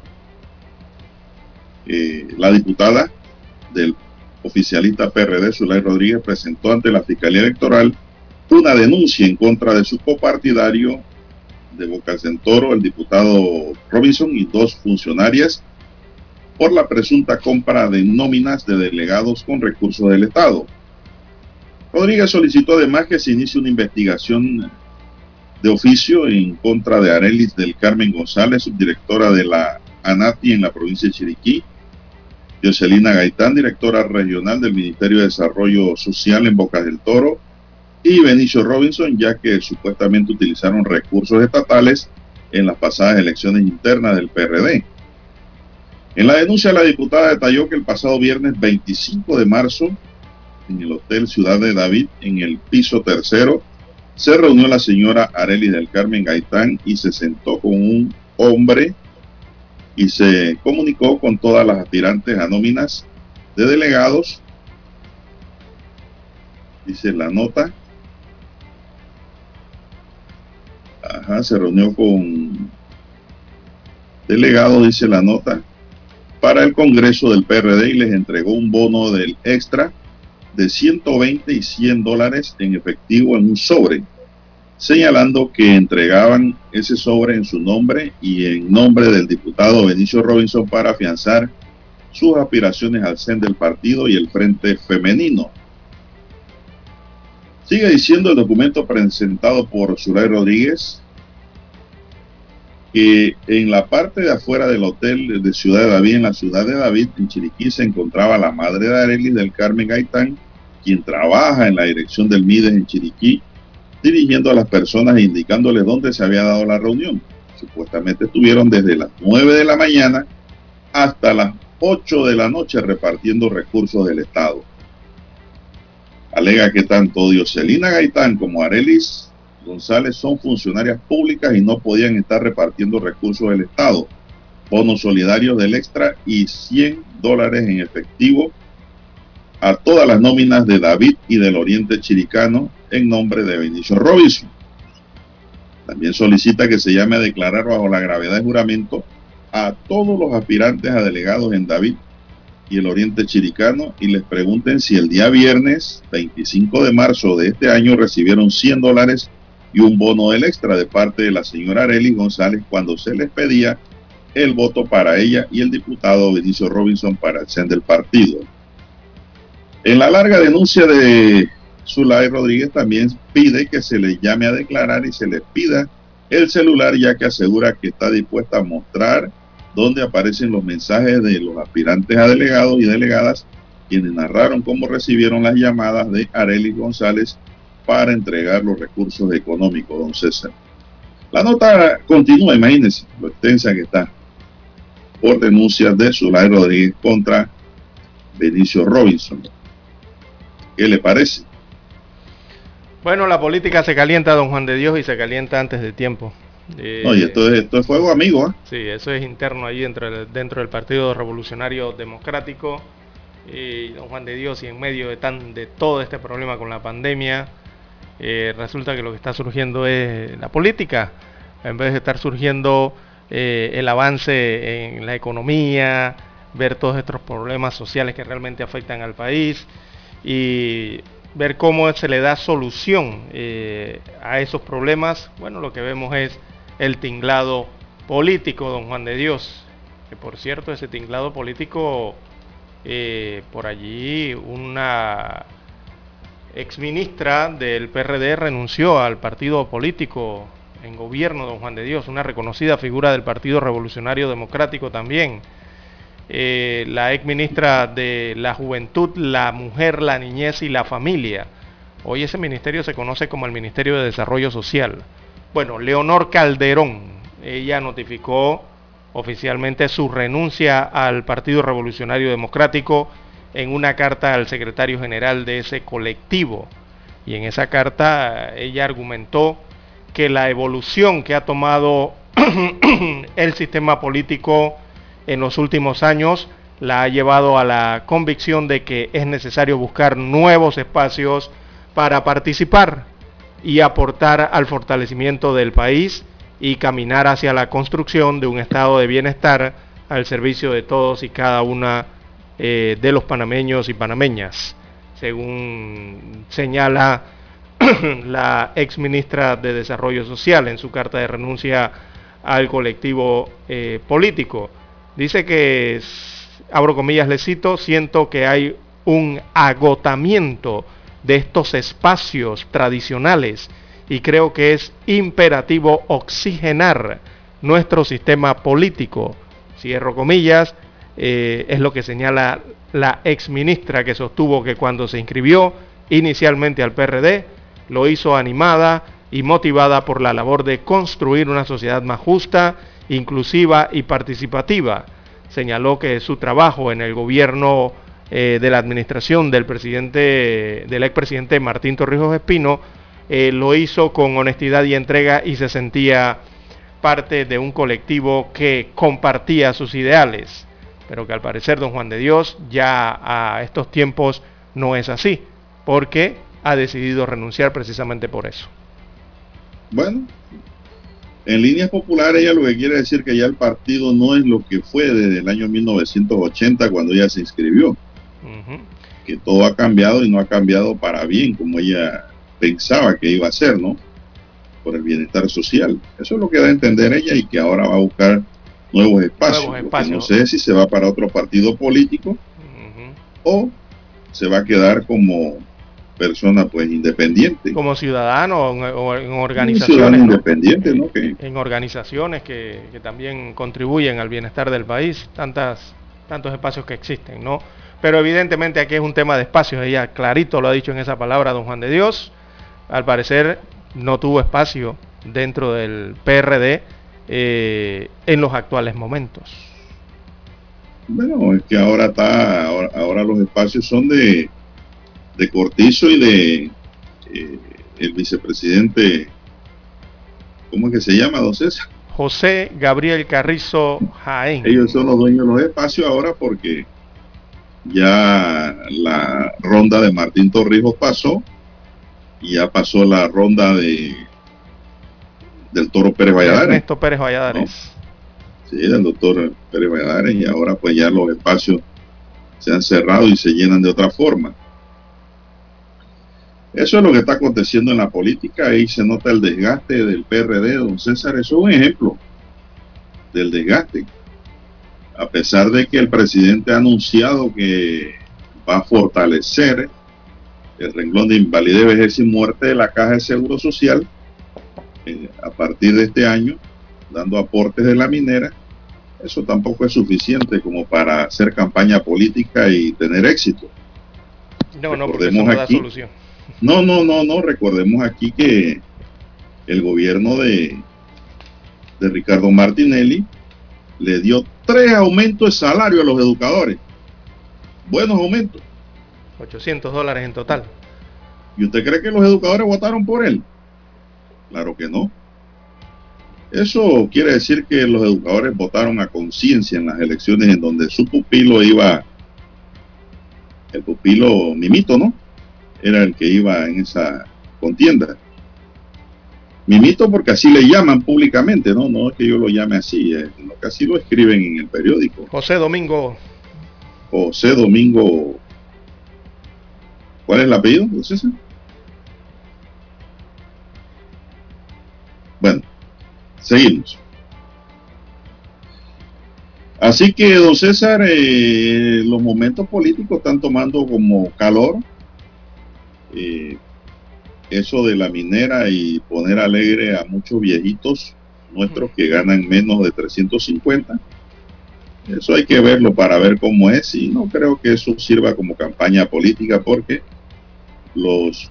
Eh, la diputada del oficialista PRD, Zulay Rodríguez, presentó ante la Fiscalía Electoral una denuncia en contra de su copartidario de Boca Toro, el diputado Robinson y dos funcionarias por la presunta compra de nóminas de delegados con recursos del Estado. Rodríguez solicitó además que se inicie una investigación de oficio en contra de Arelis del Carmen González, subdirectora de la ANATI en la provincia de Chiriquí, Jocelina Gaitán, directora regional del Ministerio de Desarrollo Social en Bocas del Toro, y Benicio Robinson, ya que supuestamente utilizaron recursos estatales en las pasadas elecciones internas del PRD. En la denuncia, la diputada detalló que el pasado viernes 25 de marzo, en el Hotel Ciudad de David, en el piso tercero, se reunió la señora Arely del Carmen Gaitán y se sentó con un hombre y se comunicó con todas las aspirantes a nóminas de delegados. Dice la nota. Ajá, se reunió con delegados, dice la nota, para el Congreso del PRD y les entregó un bono del extra de 120 y 100 dólares en efectivo en un sobre, señalando que entregaban ese sobre en su nombre y en nombre del diputado Benicio Robinson para afianzar sus aspiraciones al CEN del partido y el Frente Femenino. Sigue diciendo el documento presentado por Zulay Rodríguez que en la parte de afuera del hotel de Ciudad de David, en la ciudad de David, en Chiriquí, se encontraba la madre de Arelis del Carmen Gaitán, quien trabaja en la dirección del MIDES en Chiriquí, dirigiendo a las personas e indicándoles dónde se había dado la reunión. Supuestamente estuvieron desde las 9 de la mañana hasta las 8 de la noche repartiendo recursos del Estado. Alega que tanto Dioselina Gaitán como Arelis González son funcionarias públicas y no podían estar repartiendo recursos del Estado, bonos solidarios del extra y 100 dólares en efectivo a todas las nóminas de David y del Oriente Chiricano en nombre de Benicio Robinson. También solicita que se llame a declarar bajo la gravedad de juramento a todos los aspirantes a delegados en David y el Oriente Chiricano y les pregunten si el día viernes 25 de marzo de este año recibieron 100 dólares y un bono del extra de parte de la señora Arely González cuando se les pedía el voto para ella y el diputado Benicio Robinson para el CEN del partido. En la larga denuncia de Zulay Rodríguez también pide que se le llame a declarar y se le pida el celular ya que asegura que está dispuesta a mostrar dónde aparecen los mensajes de los aspirantes a delegados y delegadas quienes narraron cómo recibieron las llamadas de Arely González para entregar los recursos económicos, don César. La nota continúa, imagínense lo extensa que está, por denuncias de Zulay Rodríguez contra Benicio Robinson. ¿Qué le parece? Bueno, la política se calienta, don Juan de Dios, y se calienta antes de tiempo. Eh, no, y esto es, esto es fuego amigo. ¿eh? Sí, eso es interno ahí dentro, dentro del Partido Revolucionario Democrático. Y don Juan de Dios, y en medio de, tan, de todo este problema con la pandemia, eh, resulta que lo que está surgiendo es la política, en vez de estar surgiendo eh, el avance en la economía, ver todos estos problemas sociales que realmente afectan al país y ver cómo se le da solución eh, a esos problemas, bueno, lo que vemos es el tinglado político, don Juan de Dios, que por cierto, ese tinglado político, por allí una exministra del PRD renunció al partido político en gobierno, don Juan de Dios, una reconocida figura del Partido Revolucionario Democrático también. Eh, la exministra de la Juventud, la Mujer, la Niñez y la Familia. Hoy ese ministerio se conoce como el Ministerio de Desarrollo Social. Bueno, Leonor Calderón, ella notificó oficialmente su renuncia al Partido Revolucionario Democrático en una carta al secretario general de ese colectivo. Y en esa carta ella argumentó que la evolución que ha tomado el sistema político en los últimos años la ha llevado a la convicción de que es necesario buscar nuevos espacios para participar y aportar al fortalecimiento del país y caminar hacia la construcción de un estado de bienestar al servicio de todos y cada una eh, de los panameños y panameñas, según señala la ex ministra de Desarrollo Social en su carta de renuncia al colectivo eh, político. Dice que, abro comillas, le cito, siento que hay un agotamiento de estos espacios tradicionales y creo que es imperativo oxigenar nuestro sistema político. Cierro comillas, eh, es lo que señala la ex ministra que sostuvo que cuando se inscribió inicialmente al PRD, lo hizo animada y motivada por la labor de construir una sociedad más justa, inclusiva y participativa. Señaló que su trabajo en el gobierno eh, de la administración del presidente, del expresidente Martín Torrijos Espino, eh, lo hizo con honestidad y entrega y se sentía parte de un colectivo que compartía sus ideales, pero que al parecer don Juan de Dios ya a estos tiempos no es así, porque ha decidido renunciar precisamente por eso. Bueno, en líneas populares ella lo que quiere decir que ya el partido no es lo que fue desde el año 1980 cuando ella se inscribió. Que todo ha cambiado y no ha cambiado para bien como ella pensaba que iba a ser, ¿no? Por el bienestar social. Eso es lo que da a entender ella y que ahora va a buscar nuevos espacios. Nuevos no sé si se va para otro partido político o se va a quedar como persona pues independiente. Como ciudadano o en, organizaciones, ¿no? independiente, ¿no? Que en organizaciones que, que también contribuyen al bienestar del país, tantas, tantos espacios que existen, ¿no? Pero evidentemente aquí es un tema de espacios, ella clarito lo ha dicho en esa palabra don Juan de Dios, al parecer no tuvo espacio dentro del PRD eh, en los actuales momentos. Bueno, es que ahora está, ahora, ahora los espacios son de, de Cortizo y de eh, el vicepresidente, ¿cómo es que se llama, don César? José Gabriel Carrizo Jaén. Ellos son los dueños de los espacios ahora porque ya la ronda de Martín Torrijos pasó y ya pasó la ronda de del Toro Pérez Valladares. Ernesto Pérez Valladares. Sí, del doctor Pérez Valladares y ahora pues ya los espacios se han cerrado y se llenan de otra forma. Eso es lo que está aconteciendo en la política, ahí se nota el desgaste del PRD, don César, eso es un ejemplo del desgaste. A pesar de que el presidente ha anunciado que va a fortalecer el renglón de invalidez, vejez y muerte de la Caja de Seguro Social eh, a partir de este año, dando aportes de la minera, eso tampoco es suficiente como para hacer campaña política y tener éxito. No, no, porque eso no da aquí- solución. No, no, no, no, recordemos aquí que el gobierno de, de Ricardo Martinelli le dio tres aumentos de salario a los educadores. Buenos aumentos. 800 dólares en total. ¿Y usted cree que los educadores votaron por él? Claro que no. Eso quiere decir que los educadores votaron a conciencia en las elecciones en donde su pupilo iba, el pupilo Mimito, ¿no? Era el que iba en esa contienda. Mimito porque así le llaman públicamente, ¿no? No es que yo lo llame así, eh, sino que así lo escriben en el periódico. José Domingo José Domingo. ¿Cuál es el apellido? don César? Bueno, seguimos. Así que, don César, eh, los momentos políticos están tomando como calor. Eso de la minera y poner alegre a muchos viejitos nuestros que ganan menos de 350. Eso hay que verlo para ver cómo es y no creo que eso sirva como campaña política porque los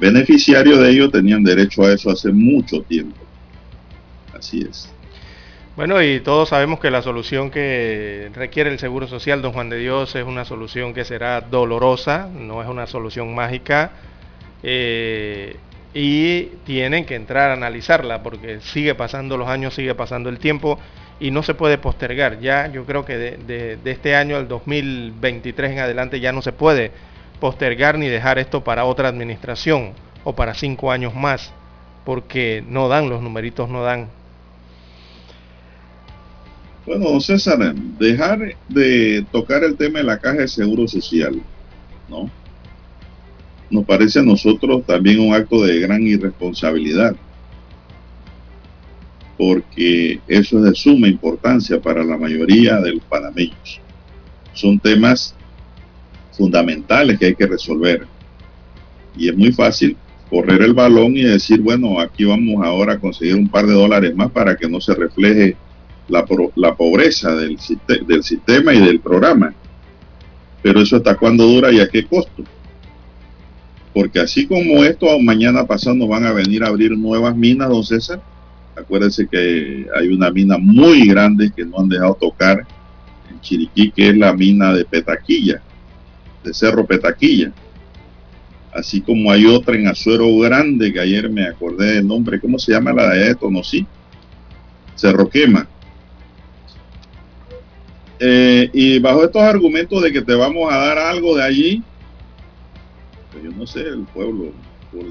beneficiarios de ello tenían derecho a eso hace mucho tiempo. Así es. Bueno, y todos sabemos que la solución que requiere el Seguro Social, don Juan de Dios, es una solución que será dolorosa, no es una solución mágica, eh, y tienen que entrar a analizarla, porque sigue pasando los años, sigue pasando el tiempo, y no se puede postergar. Ya yo creo que de, de- este año al 2023 en adelante ya no se puede postergar ni dejar esto para otra administración o para cinco años más, porque no dan, los numeritos no dan. Bueno, César, dejar de tocar el tema de la caja de seguro social, ¿no? Nos parece a nosotros también un acto de gran irresponsabilidad, porque eso es de suma importancia para la mayoría de los panameños. Son temas fundamentales que hay que resolver. Y es muy fácil correr el balón y decir, bueno, aquí vamos ahora a conseguir un par de dólares más para que no se refleje la, pobreza del, del sistema y del programa. Pero eso hasta cuándo dura y a qué costo. Porque así como esto, mañana pasando van a venir a abrir nuevas minas, don César. Acuérdense que hay una mina muy grande que no han dejado tocar en Chiriquí, que es la mina de Petaquilla, de Cerro Petaquilla. Así como hay otra en Azuero Grande, que ayer me acordé del nombre, ¿cómo se llama la de Tonosí? Cerro Quema. Eh, y bajo estos argumentos de que te vamos a dar algo de allí, pues yo no sé, el pueblo,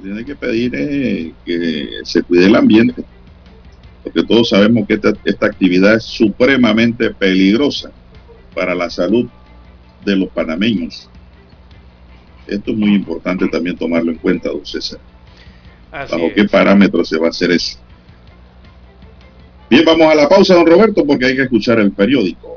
tiene que pedir es que se cuide el ambiente, porque todos sabemos que esta, esta actividad es supremamente peligrosa para la salud de los panameños. Esto es muy importante también tomarlo en cuenta, don César. Así ¿Bajo es. qué parámetros se va a hacer eso? Bien, vamos a la pausa, don Roberto, porque hay que escuchar el periódico.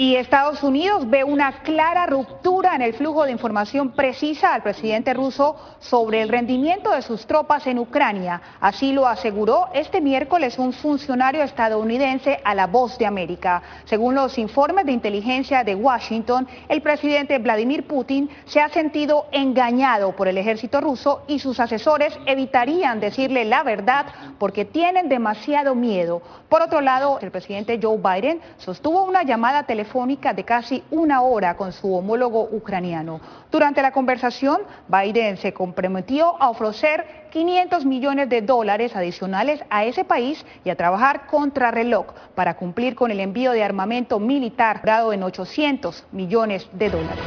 Y Estados Unidos ve una clara ruptura en el flujo de información precisa al presidente ruso sobre el rendimiento de sus tropas en Ucrania. Así lo aseguró este miércoles un funcionario estadounidense a la voz de América. Según los informes de inteligencia de Washington, el presidente Vladimir Putin se ha sentido engañado por el ejército ruso y sus asesores evitarían decirle la verdad porque tienen demasiado miedo. Por otro lado, el presidente Joe Biden sostuvo una llamada telefónica de casi una hora con su homólogo ucraniano. Durante la conversación, Biden se comprometió a ofrecer 500 millones de dólares adicionales a ese país y a trabajar contra reloj para cumplir con el envío de armamento militar dado en 800 millones de dólares.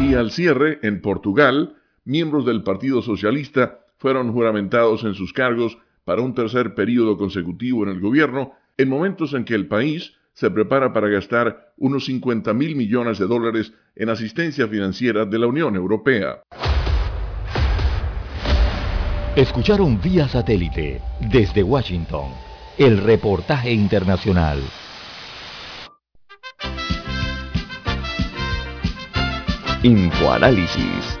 Y al cierre, en Portugal, miembros del Partido Socialista fueron juramentados en sus cargos para un tercer periodo consecutivo en el gobierno, en momentos en que el país se prepara para gastar unos 50 mil millones de dólares en asistencia financiera de la Unión Europea. Escucharon vía satélite desde Washington el reportaje internacional. Infoanálisis,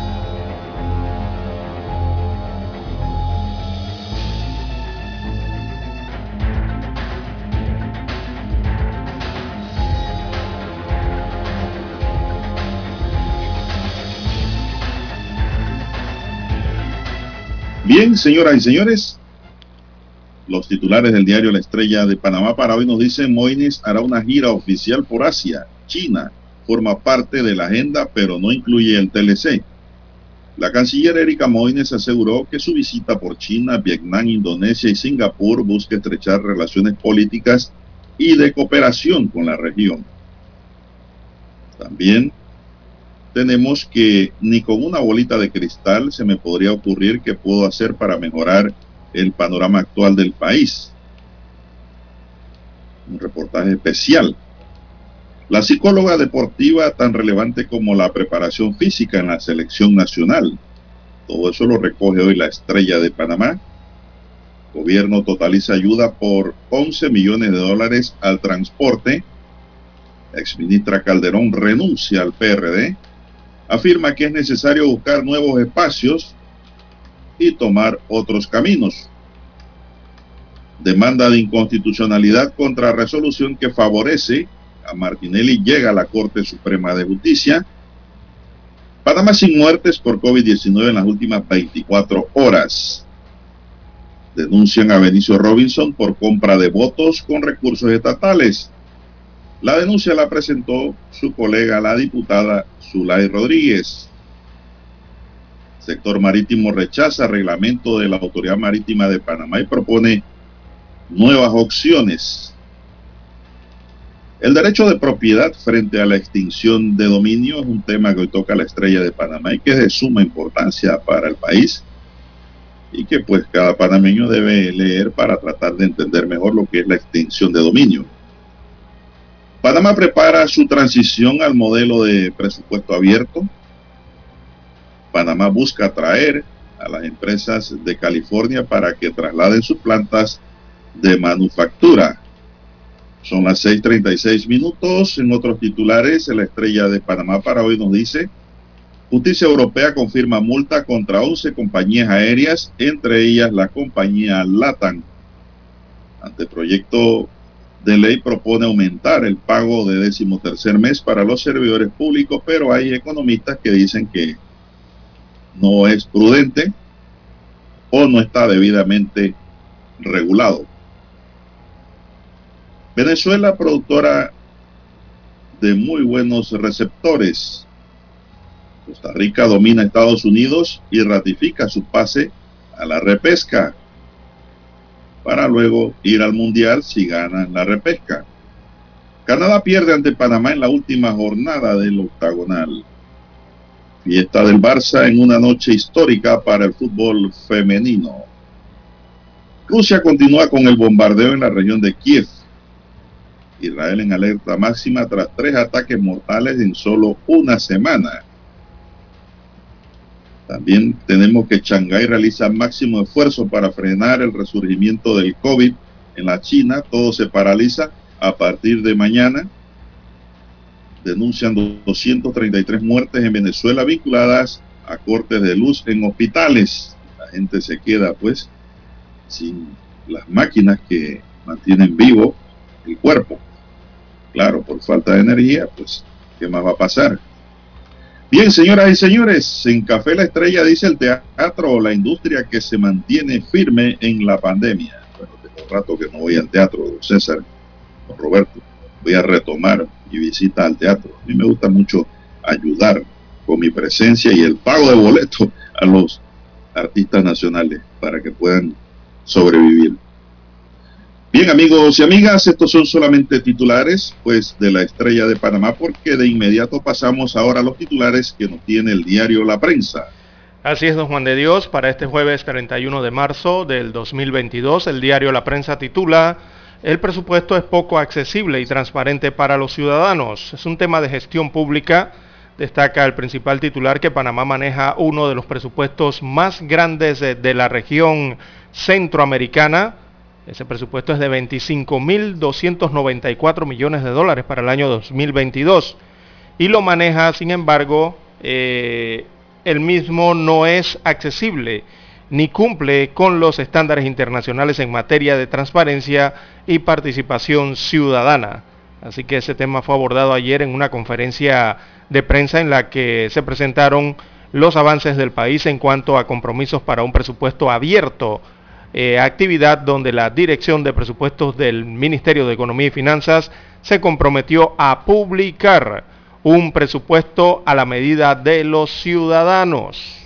Bien, señoras y señores, los titulares del diario La Estrella de Panamá para hoy nos dicen Moines hará una gira oficial por Asia. China forma parte de la agenda, pero no incluye el TLC. La canciller Erika Moines aseguró que su visita por China, Vietnam, Indonesia y Singapur busca estrechar relaciones políticas y de cooperación con la región. También tenemos que ni con una bolita de cristal se me podría ocurrir qué puedo hacer para mejorar el panorama actual del país. Un reportaje especial. La psicóloga deportiva tan relevante como la preparación física en la selección nacional. Todo eso lo recoge hoy la estrella de Panamá. Gobierno totaliza ayuda por 11 millones de dólares al transporte. Exministra Calderón renuncia al PRD. Afirma que es necesario buscar nuevos espacios y tomar otros caminos. Demanda de inconstitucionalidad contra resolución que favorece a Martinelli llega a la Corte Suprema de Justicia. Panamá sin muertes por COVID-19 en las últimas 24 horas. Denuncian a Benicio Robinson por compra de votos con recursos estatales. La denuncia la presentó su colega, la diputada Zulay Rodríguez. Sector Marítimo rechaza reglamento de la Autoridad Marítima de Panamá y propone nuevas opciones. El derecho de propiedad frente a la extinción de dominio es un tema que hoy toca la estrella de Panamá y que es de suma importancia para el país y que pues cada panameño debe leer para tratar de entender mejor lo que es la extinción de dominio. Panamá prepara su transición al modelo de presupuesto abierto Panamá busca atraer a las empresas de California para que trasladen sus plantas de manufactura. Son las 6.36 minutos. En otros titulares, la estrella de Panamá para hoy nos dice, Justicia Europea confirma multa contra 11 compañías aéreas, entre ellas la compañía LATAM. Anteproyecto de ley propone aumentar el pago de décimo tercer mes para los servidores públicos, pero hay economistas que dicen que no es prudente o no está debidamente regulado. Venezuela, productora de muy buenos receptores. Costa Rica domina Estados Unidos y ratifica su pase a la repesca para luego ir al Mundial si gana la repesca. Canadá pierde ante Panamá en la última jornada del octagonal. Fiesta del Barça en una noche histórica para el fútbol femenino. Rusia continúa con el bombardeo en la región de Kiev. Israel en alerta máxima tras tres ataques mortales en solo una semana. También tenemos que Shanghái realiza máximo esfuerzo para frenar el resurgimiento del COVID en la China. Todo se paraliza a partir de mañana denuncian 233 muertes en Venezuela vinculadas a cortes de luz en hospitales. La gente se queda pues sin las máquinas que mantienen vivo el cuerpo. Claro, por falta de energía, pues, ¿qué más va a pasar? Bien, señoras y señores, en Café La Estrella dice el teatro, la industria que se mantiene firme en la pandemia. Bueno, tengo rato que no voy al teatro, don César, don Roberto. Voy a retomar y visita al teatro. A mí me gusta mucho ayudar con mi presencia y el pago de boletos a los artistas nacionales para que puedan sobrevivir. Bien amigos y amigas, estos son solamente titulares pues de la estrella de Panamá porque de inmediato pasamos ahora a los titulares que nos tiene el diario La Prensa. Así es, don Juan de Dios, para este jueves 31 de marzo del 2022, el diario La Prensa titula el presupuesto es poco accesible y transparente para los ciudadanos. Es un tema de gestión pública. Destaca el principal titular que Panamá maneja uno de los presupuestos más grandes de, la región centroamericana. Ese presupuesto es de 25.294 millones de dólares para el año 2022. Y lo maneja, sin embargo, eh, el mismo no es accesible ni cumple con los estándares internacionales en materia de transparencia y participación ciudadana. Así que ese tema fue abordado ayer en una conferencia de prensa en la que se presentaron los avances del país en cuanto a compromisos para un presupuesto abierto, eh, actividad donde la Dirección de Presupuestos del Ministerio de Economía y Finanzas se comprometió a publicar un presupuesto a la medida de los ciudadanos.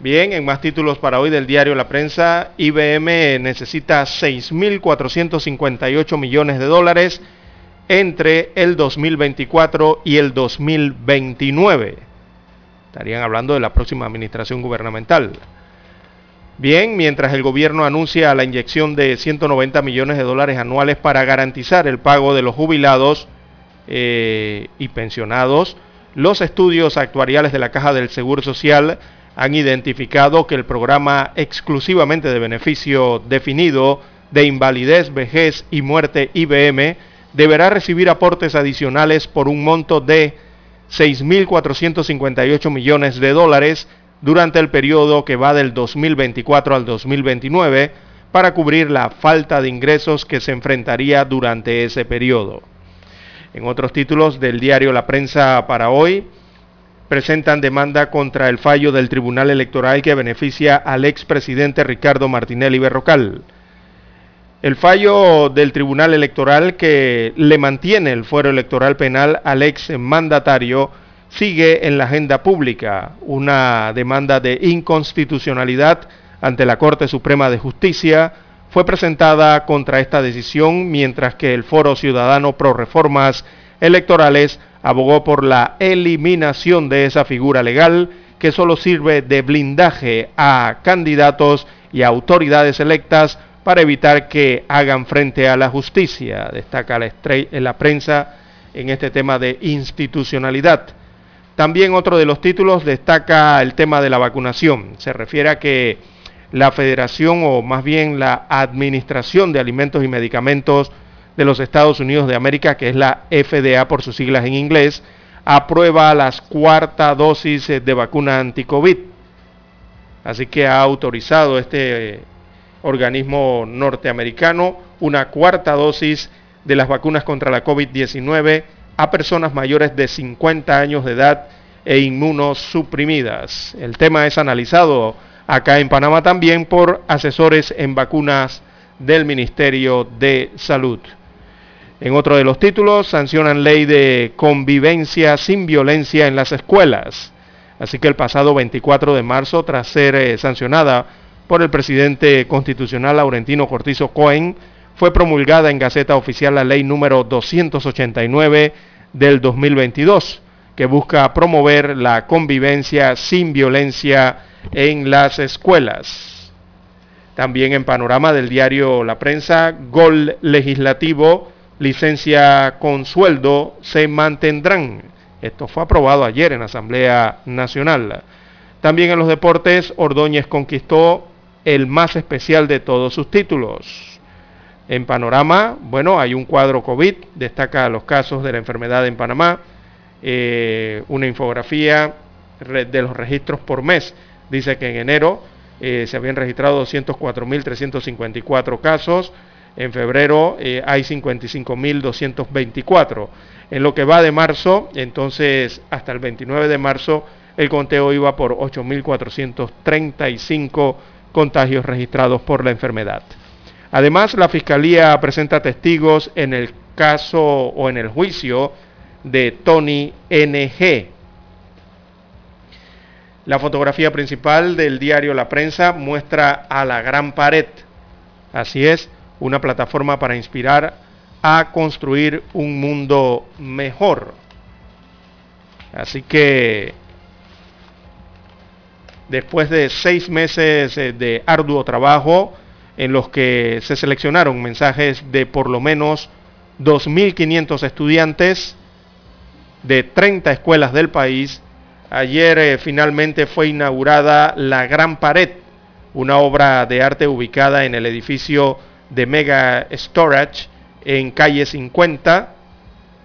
Bien, en más títulos para hoy del diario La Prensa, IBM necesita 6.458 millones de dólares entre el 2024 y el 2029. Estarían hablando de la próxima administración gubernamental. Bien, mientras el gobierno anuncia la inyección de 190 millones de dólares anuales para garantizar el pago de los jubilados eh, y pensionados, los estudios actuariales de la Caja del Seguro Social han identificado que el programa exclusivamente de beneficio definido de invalidez, vejez y muerte IBM deberá recibir aportes adicionales por un monto de 6.458 millones de dólares durante el periodo que va del 2024 al 2029 para cubrir la falta de ingresos que se enfrentaría durante ese periodo. En otros títulos del diario La Prensa para hoy, presentan demanda contra el fallo del Tribunal Electoral que beneficia al expresidente Ricardo Martinelli Berrocal. El fallo del Tribunal Electoral que le mantiene el fuero electoral penal al ex mandatario sigue en la agenda pública una demanda de inconstitucionalidad ante la Corte Suprema de Justicia fue presentada contra esta decisión mientras que el Foro Ciudadano Pro Reformas Electorales abogó por la eliminación de esa figura legal que solo sirve de blindaje a candidatos y autoridades electas para evitar que hagan frente a la justicia, destaca la, la prensa en este tema de institucionalidad. También otro de los títulos destaca el tema de la vacunación. Se refiere a que la Federación o más bien la Administración de Alimentos y Medicamentos de los Estados Unidos de América, que es la FDA por sus siglas en inglés, aprueba las cuarta dosis de vacuna anti-COVID. Así que ha autorizado este organismo norteamericano una cuarta dosis de las vacunas contra la COVID-19 a personas mayores de 50 años de edad e inmunosuprimidas. El tema es analizado acá en Panamá también por asesores en vacunas del Ministerio de Salud. En otro de los títulos, sancionan ley de convivencia sin violencia en las escuelas. Así que el pasado 24 de marzo, tras ser eh, sancionada por el presidente constitucional Laurentino Cortizo Cohen, fue promulgada en Gaceta Oficial la ley número 289 del 2022, que busca promover la convivencia sin violencia en las escuelas. También en panorama del diario La Prensa, gol legislativo, licencia con sueldo se mantendrán. Esto fue aprobado ayer en Asamblea Nacional. También en los deportes, Ordóñez conquistó el más especial de todos sus títulos. En panorama, bueno, hay un cuadro COVID, destaca los casos de la enfermedad en Panamá, eh, una infografía de los registros por mes. Dice que en enero eh, se habían registrado 204.354 casos, en febrero eh, hay 55.224. En lo que va de marzo, entonces hasta el 29 de marzo, el conteo iba por 8.435 contagios registrados por la enfermedad. Además, la Fiscalía presenta testigos en el caso o en el juicio de Tony NG. La fotografía principal del diario La Prensa muestra a la Gran Pared. Así es, una plataforma para inspirar a construir un mundo mejor. Así que después de seis meses eh, de arduo trabajo, en los que se seleccionaron mensajes de por lo menos 2.500 estudiantes de 30 escuelas del país. Ayer eh, finalmente fue inaugurada La Gran Pared, una obra de arte ubicada en el edificio de Mega Storage en calle 50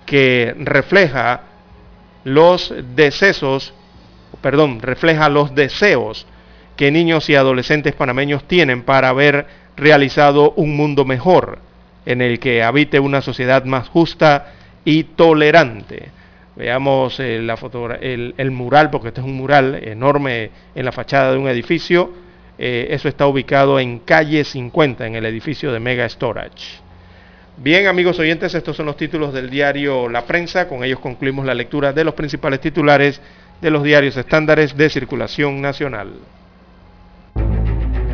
que refleja los decesos, perdón, refleja los deseos que niños y adolescentes panameños tienen para haber realizado un mundo mejor, en el que habite una sociedad más justa y tolerante. Veamos eh, la el, el, mural, porque este es un mural enorme en la fachada de un edificio. Eh, eso está ubicado en calle 50, en el edificio de Mega Storage. Bien, amigos oyentes, estos son los títulos del diario La Prensa. Con ellos concluimos la lectura de los principales titulares de los diarios estándares de circulación nacional.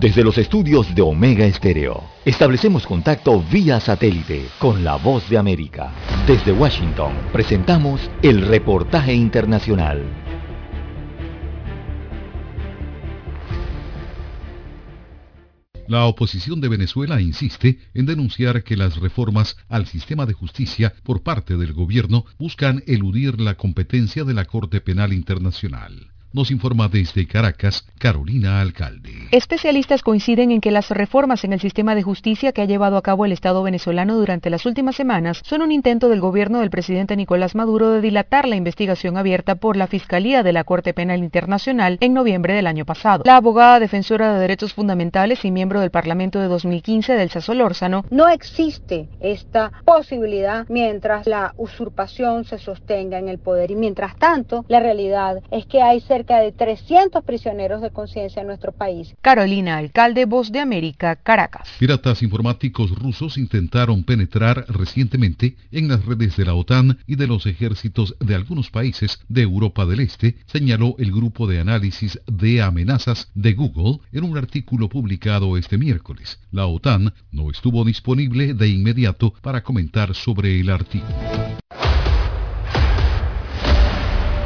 Desde los estudios de Omega Estéreo, establecemos contacto vía satélite con la voz de América. Desde Washington, presentamos el reportaje internacional. La oposición de Venezuela insiste en denunciar que las reformas al sistema de justicia por parte del gobierno buscan eludir la competencia de la Corte Penal Internacional. Nos informa desde Caracas Carolina Alcalde. Especialistas coinciden en que las reformas en el sistema de justicia que ha llevado a cabo el Estado venezolano durante las últimas semanas son un intento del gobierno del presidente Nicolás Maduro de dilatar la investigación abierta por la Fiscalía de la Corte Penal Internacional en noviembre del año pasado. La abogada defensora de derechos fundamentales y miembro del Parlamento de 2015 del Solórzano no existe esta posibilidad mientras la usurpación se sostenga en el poder y mientras tanto la realidad es que hay cerca cerca de 300 prisioneros de conciencia en nuestro país. Carolina Alcalde, Voz de América, Caracas. Piratas informáticos rusos intentaron penetrar recientemente en las redes de la OTAN y de los ejércitos de algunos países de Europa del Este, señaló el grupo de análisis de amenazas de Google en un artículo publicado este miércoles. La OTAN no estuvo disponible de inmediato para comentar sobre el artículo.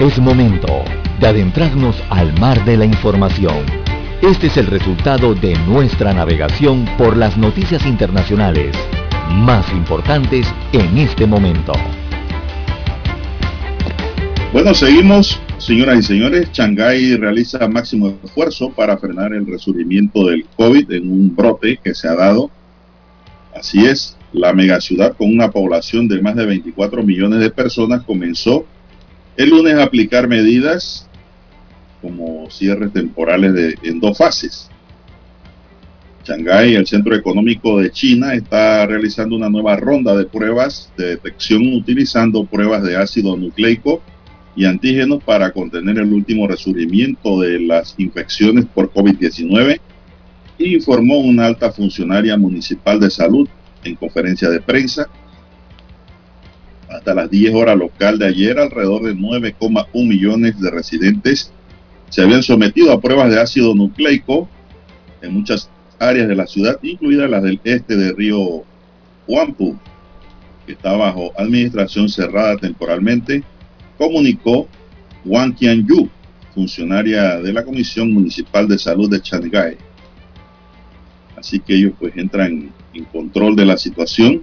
Es momento de adentrarnos al mar de la información. Este es el resultado de nuestra navegación por las noticias internacionales más importantes en este momento. Bueno, seguimos, señoras y señores. Shanghái realiza máximo esfuerzo para frenar el resurgimiento del COVID en un brote que se ha dado. Así es, la megaciudad con una población de más de 24 millones de personas comenzó el lunes aplicar medidas como cierres temporales de, en dos fases. Shanghái, el centro económico de China, está realizando una nueva ronda de pruebas de detección utilizando pruebas de ácido nucleico y antígenos para contener el último resurgimiento de las infecciones por COVID-19, informó una alta funcionaria municipal de salud en conferencia de prensa hasta las 10 horas local de ayer, alrededor de 9,1 millones de residentes se habían sometido a pruebas de ácido nucleico en muchas áreas de la ciudad, incluidas las del este de Río Huampu, que está bajo administración cerrada temporalmente, comunicó Wang Qianyu, funcionaria de la Comisión Municipal de Salud de Shanghái. Así que ellos pues entran en control de la situación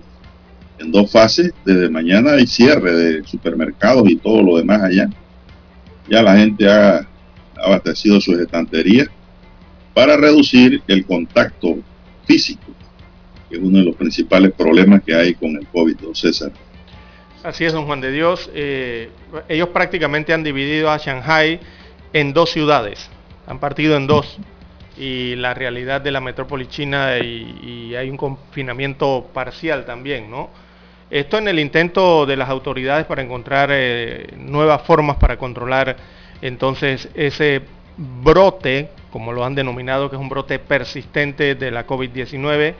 en dos fases. Desde mañana hay cierre de supermercados y todo lo demás allá. Ya la gente ha abastecido sus estanterías para reducir el contacto físico, que es uno de los principales problemas que hay con el COVID, don César. Así es, don Juan de Dios. Eh, ellos prácticamente han dividido a Shanghai en dos ciudades. Han partido en dos. y la realidad de la metrópoli china y, hay un confinamiento parcial también, ¿no? Esto en el intento de las autoridades para encontrar eh, nuevas formas para controlar entonces ese brote, como lo han denominado, que es un brote persistente de la COVID-19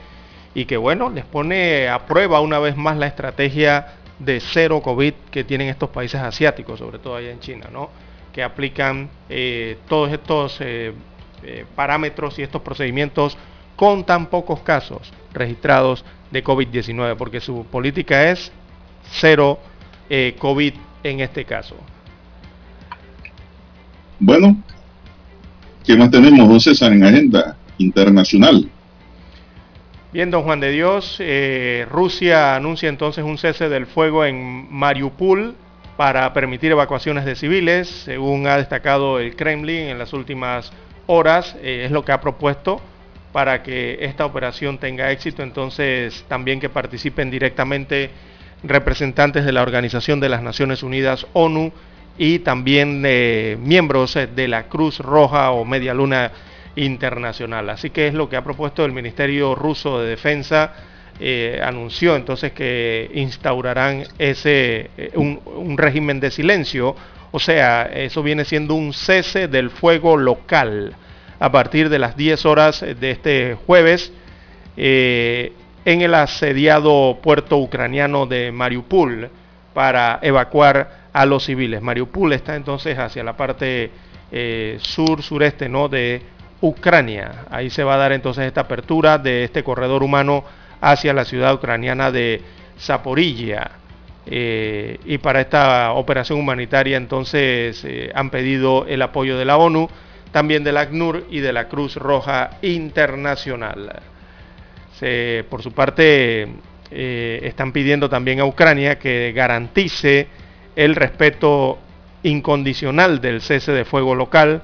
y que bueno, les pone a prueba una vez más la estrategia de cero COVID que tienen estos países asiáticos, sobre todo allá en China, ¿no? que aplican eh, todos estos eh, eh, parámetros y estos procedimientos con tan pocos casos registrados de COVID-19, porque su política es cero COVID en este caso. Bueno, ¿qué más tenemos, don César, en agenda internacional? Bien, don Juan de Dios, Rusia anuncia entonces un cese del fuego en Mariupol para permitir evacuaciones de civiles, según ha destacado el Kremlin en las últimas horas, eh, es lo que ha propuesto para que esta operación tenga éxito, entonces también que participen directamente representantes de la Organización de las Naciones Unidas, ONU, y también eh, miembros de la Cruz Roja o Media Luna Internacional. Así que es lo que ha propuesto el Ministerio Ruso de Defensa eh, anunció entonces que instaurarán ese, eh, un, régimen de silencio, o sea, eso viene siendo un cese del fuego local a partir de las 10 horas de este jueves eh, en el asediado puerto ucraniano de Mariupol para evacuar a los civiles. Mariupol está entonces hacia la parte sur-sureste ¿no? de Ucrania. Ahí se va a dar entonces esta apertura de este corredor humano hacia la ciudad ucraniana de Zaporilla. Eh, y para esta operación humanitaria entonces eh, han pedido el apoyo de la ONU, también del ACNUR y de la Cruz Roja Internacional. por su parte, eh, están pidiendo también a Ucrania que garantice el respeto incondicional del cese de fuego local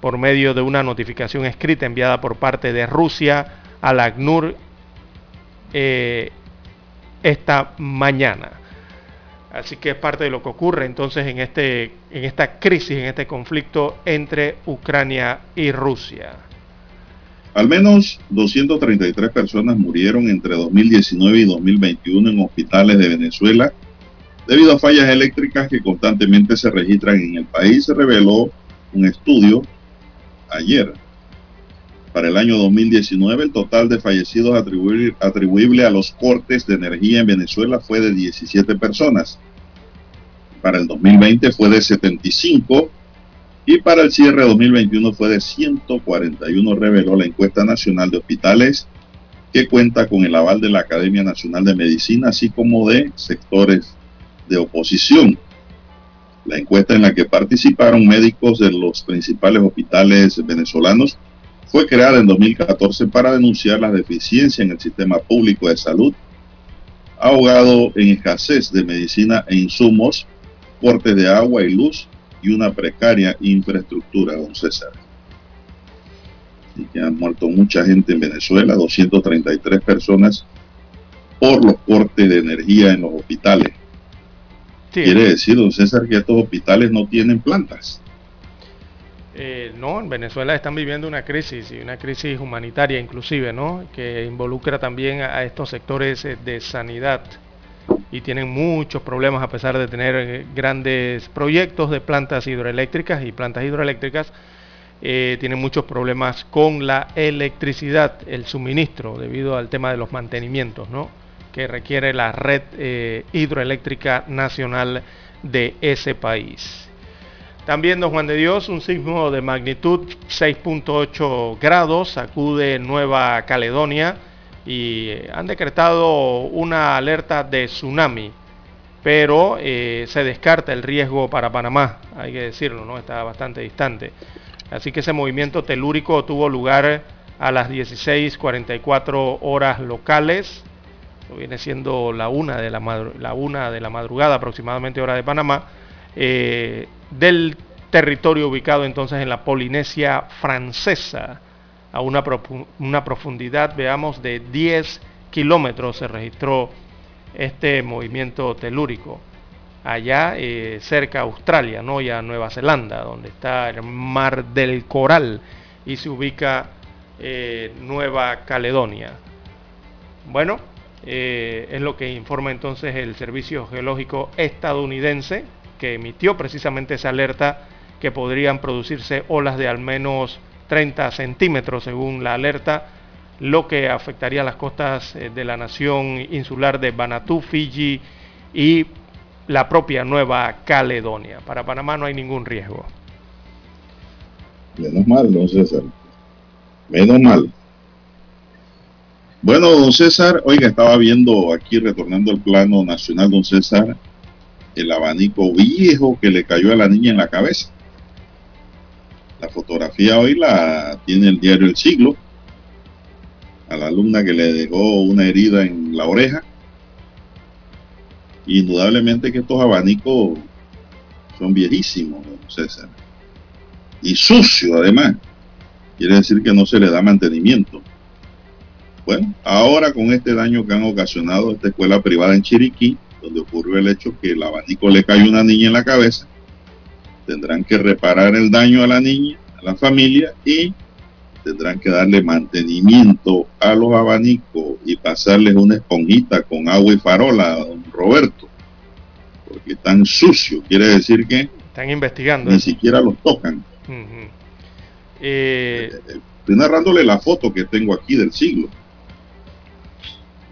por medio de una notificación escrita enviada por parte de Rusia al ACNUR eh, esta mañana. Así que es parte de lo que ocurre entonces en, este, en esta crisis, en este conflicto entre Ucrania y Rusia. Al menos 233 personas murieron entre 2019 y 2021 en hospitales de Venezuela debido a fallas eléctricas que constantemente se registran en el país, se reveló un estudio ayer. Para el año 2019, el total de fallecidos atribuible, a los cortes de energía en Venezuela fue de 17 personas. Para el 2020 fue de 75 y para el cierre 2021 fue de 141, reveló la encuesta nacional de hospitales que cuenta con el aval de la Academia Nacional de Medicina, así como de sectores de oposición. La encuesta en la que participaron médicos de los principales hospitales venezolanos fue creada en 2014 para denunciar la deficiencia en el sistema público de salud, ahogado en escasez de medicina e insumos, cortes de agua y luz y una precaria infraestructura, don César. Y que han muerto mucha gente en Venezuela, 233 personas por los cortes de energía en los hospitales. Quiere decir, don César, que estos hospitales no tienen plantas. Eh, no, en Venezuela están viviendo una crisis, y una crisis humanitaria inclusive, ¿no? Que involucra también a estos sectores eh, de sanidad y tienen muchos problemas a pesar de tener eh, grandes proyectos de plantas hidroeléctricas y plantas hidroeléctricas. tienen muchos problemas con la electricidad, el suministro, debido al tema de los mantenimientos, ¿no? Que requiere la red hidroeléctrica nacional de ese país. También, don Juan de Dios, un sismo de magnitud 6.8 grados sacude Nueva Caledonia y eh, han decretado una alerta de tsunami, pero eh, se descarta el riesgo para Panamá, hay que decirlo, ¿no? Está bastante distante. Así que ese movimiento telúrico tuvo lugar a las 16.44 horas locales, viene siendo la una de la, una de la madrugada aproximadamente hora de Panamá, eh, del territorio ubicado entonces en la Polinesia francesa, a una, una profundidad, veamos, de 10 kilómetros se registró este movimiento telúrico. Allá eh, cerca a Australia, ¿no? y a Nueva Zelanda, donde está el mar del Coral y se ubica Nueva Caledonia. Bueno, es lo que informa entonces el Servicio Geológico estadounidense, que emitió precisamente esa alerta que podrían producirse olas de al menos 30 centímetros según la alerta, lo que afectaría las costas eh, de la nación insular de Banatú, Fiji y la propia Nueva Caledonia. Para Panamá no hay ningún riesgo. Menos mal, don César. Menos mal. Bueno, don César, oiga, estaba viendo aquí, retornando al plano nacional, don César, el abanico viejo que le cayó a la niña en la cabeza. La fotografía hoy la tiene el diario El Siglo, a la alumna que le dejó una herida en la oreja. Indudablemente que estos abanicos son viejísimos, César. Y sucio además. Quiere decir que no se le da mantenimiento. Bueno, ahora con este daño que han ocasionado esta escuela privada en Chiriquí, donde ocurrió el hecho que el abanico le cayó a una niña en la cabeza, tendrán que reparar el daño a la niña, a la familia y tendrán que darle mantenimiento a los abanicos y pasarles una esponjita con agua y farola a don Roberto, porque están sucios, quiere decir que están investigando. Ni siquiera los tocan. Eh, estoy narrándole la foto que tengo aquí del siglo.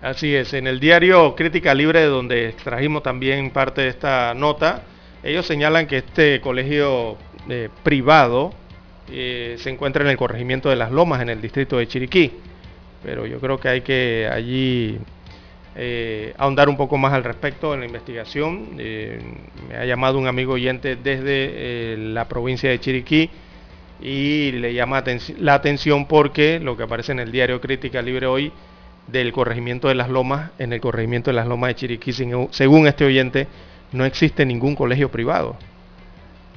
Así es, en el diario Crítica Libre, donde extrajimos también parte de esta nota, ellos señalan que este colegio eh, privado eh, se encuentra en el corregimiento de Las Lomas, en el distrito de Chiriquí. Pero yo creo que hay que allí eh, ahondar un poco más al respecto en la investigación. me ha llamado un amigo oyente desde la provincia de Chiriquí y le llama la atención porque lo que aparece en el diario Crítica Libre hoy del corregimiento de Las Lomas, en el corregimiento de Las Lomas de Chiriquí, según este oyente, no existe ningún colegio privado.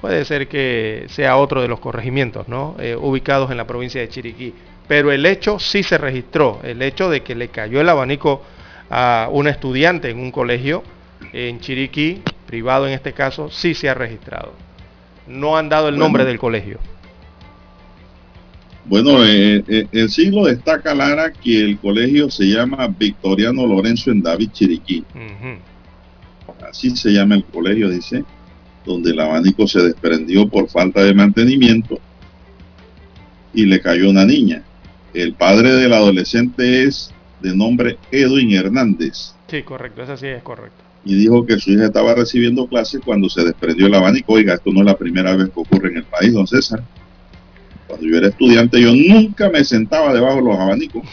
Puede ser que sea otro de los corregimientos, ¿no? Eh, ubicados en la provincia de Chiriquí. Pero el hecho sí se registró, el hecho de que le cayó el abanico a un estudiante en un colegio en Chiriquí, privado en este caso, sí se ha registrado. No han dado el nombre del colegio. Bueno, eh, eh, el siglo destaca, Lara, que el colegio se llama Victoriano Lorenzo en David Chiriquí así se llama el colegio, dice, donde el abanico se desprendió por falta de mantenimiento y le cayó una niña. El padre del adolescente es de nombre Edwin Hernández. Sí, correcto, eso sí es correcto. Y dijo que su hija estaba recibiendo clases cuando se desprendió el abanico. Oiga, esto no es la primera vez que ocurre en el país, don César. Cuando yo era estudiante, yo nunca me sentaba debajo de los abanicos,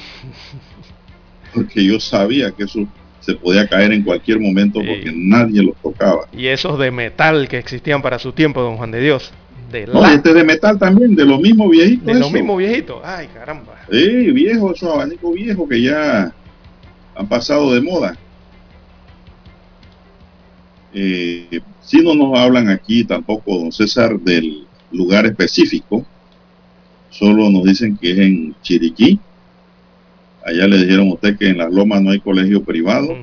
porque yo sabía que eso se podía caer en cualquier momento porque nadie los tocaba. Y esos de metal que existían para su tiempo, don Juan de Dios. De no, este de metal también, de lo mismo viejito. De lo mismo viejito, ay caramba. Sí, viejo, esos abanicos viejos que ya han pasado de moda. Eh, si no nos hablan aquí tampoco, don César, del lugar específico, solo nos dicen que es en Chiriquí, Allá le dijeron a usted que en las lomas no hay colegio privado.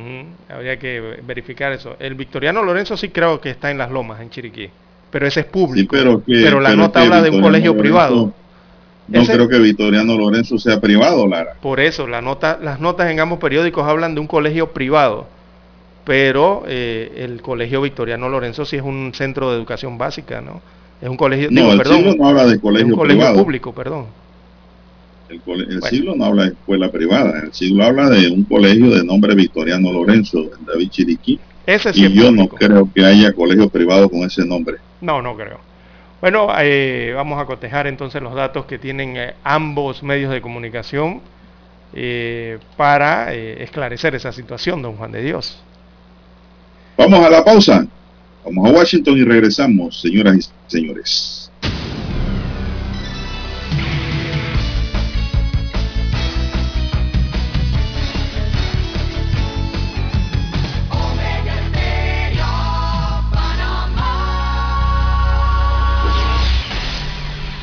Habría que verificar eso. El Victoriano Lorenzo sí creo que está en las lomas, en Chiriquí. Pero ese es público. pero, la nota habla de un colegio privado. No creo que Victoriano Lorenzo sea privado, Lara. Por eso, la nota, las notas en ambos periódicos hablan de un colegio privado. Pero eh, el colegio Victoriano Lorenzo sí es un centro de educación básica, ¿no? Es un colegio, no, el perdón, no habla de colegio, es un colegio público, perdón. El, siglo no habla de escuela privada, el siglo habla de un colegio de nombre Victoriano Lorenzo, en David Chiriquí. Ese y yo no creo que haya colegio privado con ese nombre. No, no creo. Bueno, eh, vamos a cotejar entonces los datos que tienen eh, ambos medios de comunicación eh, para esclarecer esa situación, don Juan de Dios. Vamos a la pausa. Vamos a Washington y regresamos, señoras y señores.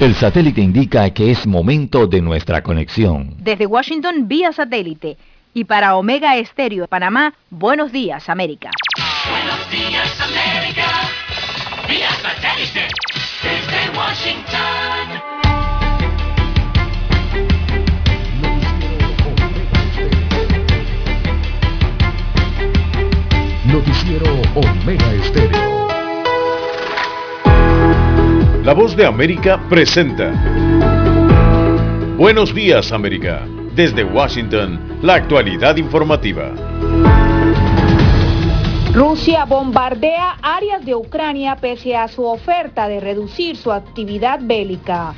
El satélite indica que es momento de nuestra conexión. Desde Washington vía satélite y para Omega Estéreo Panamá, buenos días América. Buenos días América, vía satélite desde Washington. Noticiero Omega Estéreo. La voz de América presenta. Buenos días América. Desde Washington, la actualidad informativa. Rusia bombardea áreas de Ucrania pese a su oferta de reducir su actividad bélica.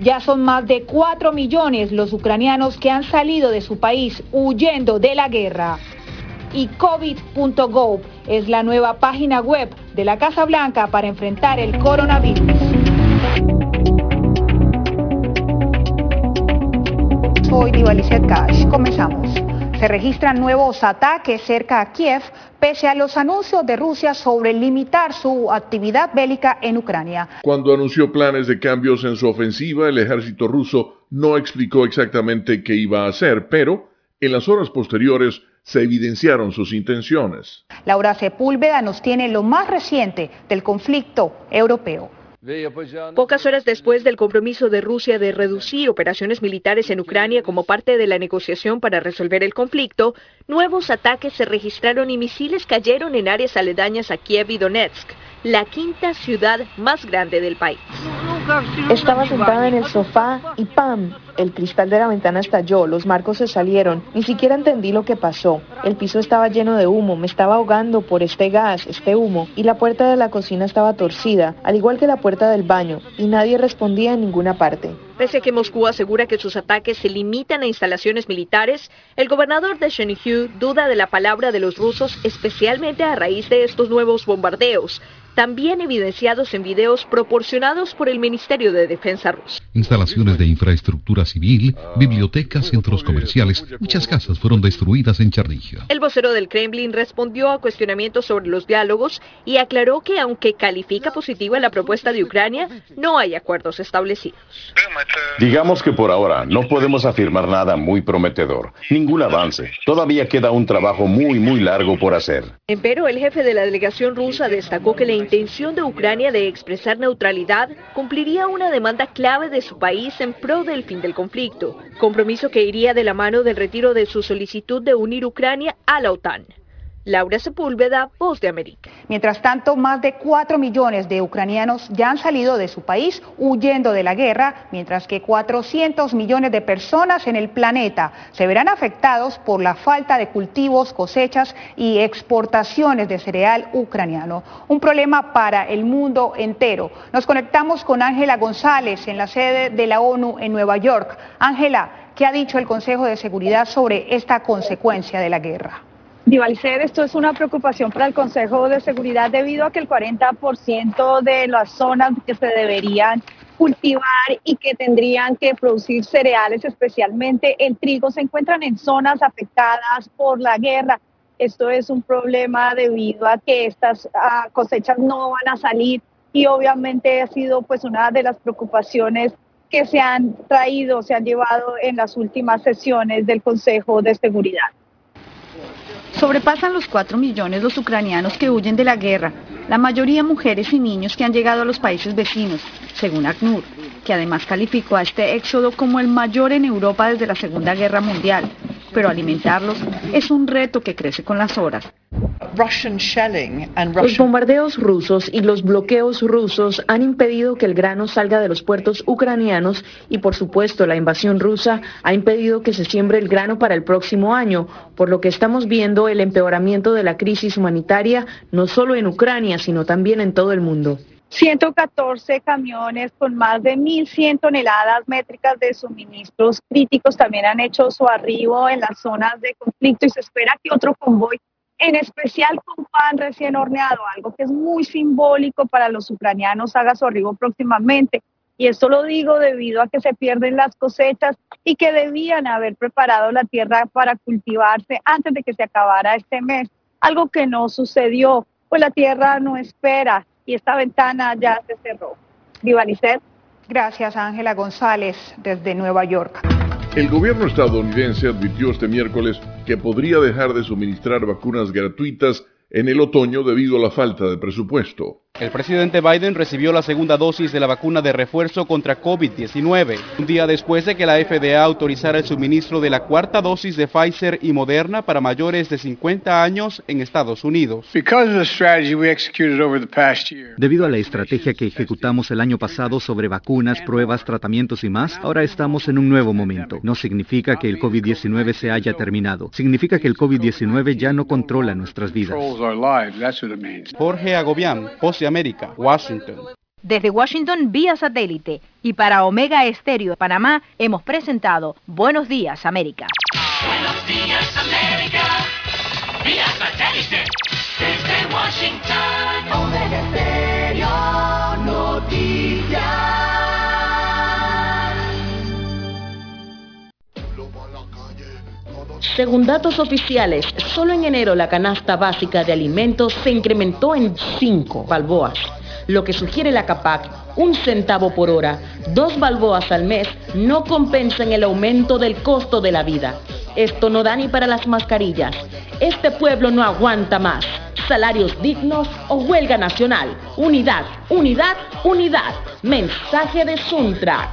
Ya son más de 4 millones los ucranianos que han salido de su país huyendo de la guerra. Y COVID.gov es la nueva página web de la Casa Blanca para enfrentar el coronavirus. Soy Divalicet Cash. Comenzamos. Se registran nuevos ataques cerca a Kiev pese a los anuncios de Rusia sobre limitar su actividad bélica en Ucrania. Cuando anunció planes de cambios en su ofensiva, el ejército ruso no explicó exactamente qué iba a hacer, pero en las horas posteriores se evidenciaron sus intenciones. Laura Sepúlveda nos tiene lo más reciente del conflicto europeo. Pocas horas después del compromiso de Rusia de reducir operaciones militares en Ucrania como parte de la negociación para resolver el conflicto, nuevos ataques se registraron y misiles cayeron en áreas aledañas a Kiev y Donetsk, la quinta ciudad más grande del país. Estaba sentada en el sofá y ¡pam! El cristal de la ventana estalló, los marcos se salieron, ni siquiera entendí lo que pasó. El piso estaba lleno de humo, me estaba ahogando por este gas, este humo, y la puerta de la cocina estaba torcida, al igual que la puerta del baño, y nadie respondía en ninguna parte. Pese a que Moscú asegura que sus ataques se limitan a instalaciones militares, el gobernador de Chernihiv duda de la palabra de los rusos, especialmente a raíz de estos nuevos bombardeos, también evidenciados en videos proporcionados por el Ministerio de Defensa ruso. Instalaciones de infraestructura civil, bibliotecas, centros comerciales, muchas casas fueron destruidas en Chernihiv. El vocero del Kremlin respondió a cuestionamientos sobre los diálogos y aclaró que aunque califica positiva la propuesta de Ucrania, no hay acuerdos establecidos. Digamos que por ahora no podemos afirmar nada muy prometedor, ningún avance. Todavía queda un trabajo muy, muy largo por hacer. Pero el jefe de la delegación rusa destacó que la intención de Ucrania de expresar neutralidad cumpliría una demanda clave de su país en pro del fin del conflicto, compromiso que iría de la mano del retiro de su solicitud de unir Ucrania a la OTAN. Laura Sepúlveda, Voz de América. Mientras tanto, más de 4 millones de ucranianos ya han salido de su país huyendo de la guerra, mientras que 400 millones de personas en el planeta se verán afectados por la falta de cultivos, cosechas y exportaciones de cereal ucraniano. Un problema para el mundo entero. Nos conectamos con Ángela González en la sede de la ONU en Nueva York. Ángela, ¿qué ha dicho el Consejo de Seguridad sobre esta consecuencia de la guerra? Divalcer, esto es una preocupación para el Consejo de Seguridad debido a que el 40% de las zonas que se deberían cultivar y que tendrían que producir cereales, especialmente el trigo, se encuentran en zonas afectadas por la guerra. Esto es un problema debido a que estas uh, cosechas no van a salir y obviamente ha sido pues una de las preocupaciones que se han traído, se han llevado en las últimas sesiones del Consejo de Seguridad. Sobrepasan los 4 millones los ucranianos que huyen de la guerra, la mayoría mujeres y niños que han llegado a los países vecinos, según ACNUR, que además calificó a este éxodo como el mayor en Europa desde la Segunda Guerra Mundial. Pero alimentarlos es un reto que crece con las horas. Los bombardeos rusos y los bloqueos rusos han impedido que el grano salga de los puertos ucranianos y por supuesto la invasión rusa ha impedido que se siembre el grano para el próximo año, por lo que estamos viendo el empeoramiento de la crisis humanitaria no solo en Ucrania, sino también en todo el mundo. 114 camiones con más de 1.100 toneladas métricas de suministros críticos también han hecho su arribo en las zonas de conflicto y se espera que otro convoy en especial con pan recién horneado, algo que es muy simbólico para los ucranianos, haga su arribo próximamente. Y esto lo digo debido a que se pierden las cosechas y que debían haber preparado la tierra para cultivarse antes de que se acabara este mes, algo que no sucedió, pues la tierra no espera y esta ventana ya se cerró. Divalicet. Gracias, Ángela González, desde Nueva York. El gobierno estadounidense advirtió este miércoles que podría dejar de suministrar vacunas gratuitas en el otoño debido a la falta de presupuesto. El presidente Biden recibió la segunda dosis de la vacuna de refuerzo contra COVID-19, un día después de que la FDA autorizara el suministro de la cuarta dosis de Pfizer y Moderna para mayores de 50 años en Estados Unidos. Debido a la estrategia que ejecutamos el año pasado sobre vacunas, pruebas, tratamientos y más, ahora estamos en un nuevo momento. No significa que el COVID-19 se haya terminado. Significa que el COVID-19 ya no controla nuestras vidas. Jorge Agobián, Post América, Washington. Desde Washington vía satélite y para Omega Estéreo de Panamá hemos presentado Buenos Días América. Buenos días, América. Vía satélite. Desde Washington. Omega Según datos oficiales, solo en enero la canasta básica de alimentos se incrementó en 5 balboas, lo que sugiere la CAPAC, un centavo por hora, dos balboas al mes, no compensan el aumento del costo de la vida. Esto no da ni para las mascarillas. Este pueblo no aguanta más. Salarios dignos o huelga nacional. Unidad, unidad, unidad. Mensaje de Suntra.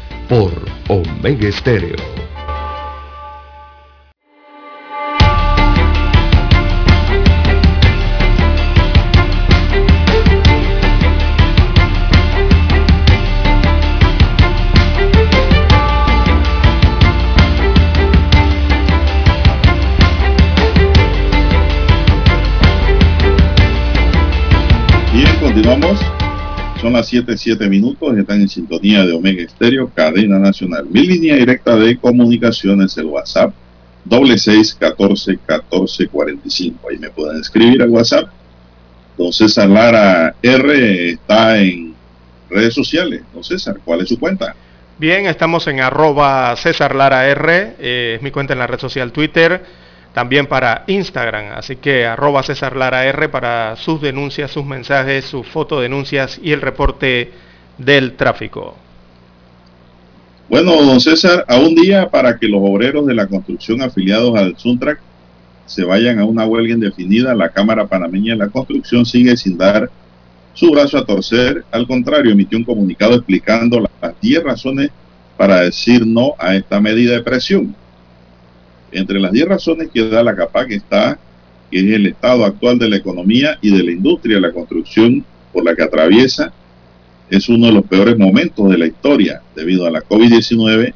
por Omega Estéreo. Son las 7, 7 minutos, están en sintonía de Omega Estéreo, cadena nacional. Mi línea directa de comunicación es el WhatsApp, doble seis catorce catorce cuarenta y cinco. Ahí me pueden escribir al WhatsApp. Don César Lara R está en redes sociales. Don César, ¿cuál es su cuenta? Bien, estamos en arroba César Lara R, eh, es mi cuenta en la red social Twitter, también para Instagram, así que arroba César Lara R para sus denuncias, sus mensajes, sus fotodenuncias y el reporte del tráfico. Bueno, don César, a un día para que los obreros de la construcción afiliados al Suntrack se vayan a una huelga indefinida, la Cámara Panameña de la Construcción sigue sin dar su brazo a torcer. Al contrario, emitió un comunicado explicando las 10 razones para decir no a esta medida de presión. Entre las 10 razones que da la CAPAC está que es el estado actual de la economía y de la industria de la construcción por la que atraviesa. Es uno de los peores momentos de la historia debido a la COVID-19,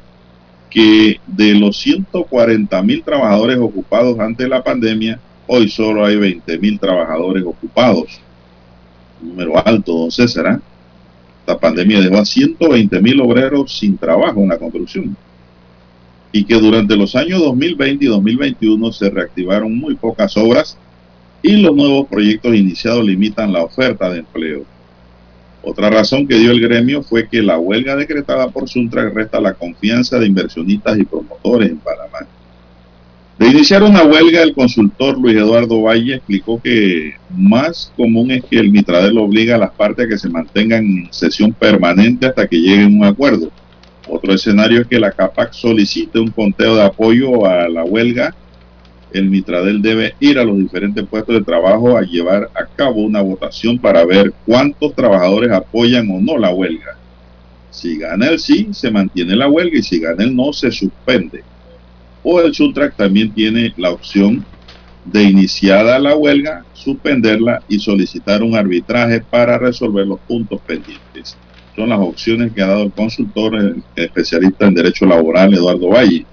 que de los 140 mil trabajadores ocupados antes de la pandemia, hoy solo hay 20 mil trabajadores ocupados. Un número alto, don César. ¿ah? Esta pandemia dejó a 120 mil obreros sin trabajo en la construcción y que durante los años 2020 y 2021 se reactivaron muy pocas obras y los nuevos proyectos iniciados limitan la oferta de empleo. Otra razón que dio el gremio fue que la huelga decretada por Suntra resta la confianza de inversionistas y promotores en Panamá. De iniciar una huelga, el consultor Luis Eduardo Valle explicó que más común es que el Mitradel obliga a las partes a que se mantengan en sesión permanente hasta que lleguen a un acuerdo. Otro escenario es que la CAPAC solicite un conteo de apoyo a la huelga. El Mitradel debe ir a los diferentes puestos de trabajo a llevar a cabo una votación para ver cuántos trabajadores apoyan o no la huelga. Si gana el sí, se mantiene la huelga y si gana el no, se suspende. O el Suntrack también tiene la opción de iniciada la huelga, suspenderla y solicitar un arbitraje para resolver los puntos pendientes son las opciones que ha dado el consultor el especialista en derecho laboral Eduardo Valle.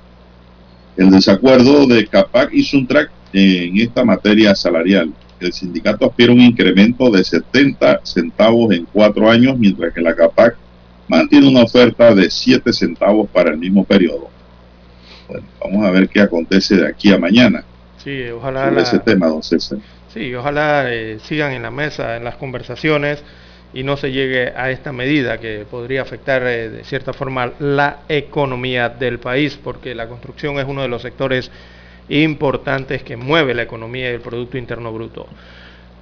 El desacuerdo de CAPAC y Suntrack en esta materia salarial. El sindicato aspira a un incremento de 70 centavos en cuatro años, mientras que la CAPAC mantiene una oferta de 7 centavos para el mismo periodo. Bueno, vamos a ver qué acontece de aquí a mañana Sí, ojalá sobre la, ese tema, don César. Sí, ojalá eh, sigan en la mesa, en las conversaciones y no se llegue a esta medida que podría afectar eh, de cierta forma la economía del país, porque la construcción es uno de los sectores importantes que mueve la economía y el Producto Interno Bruto.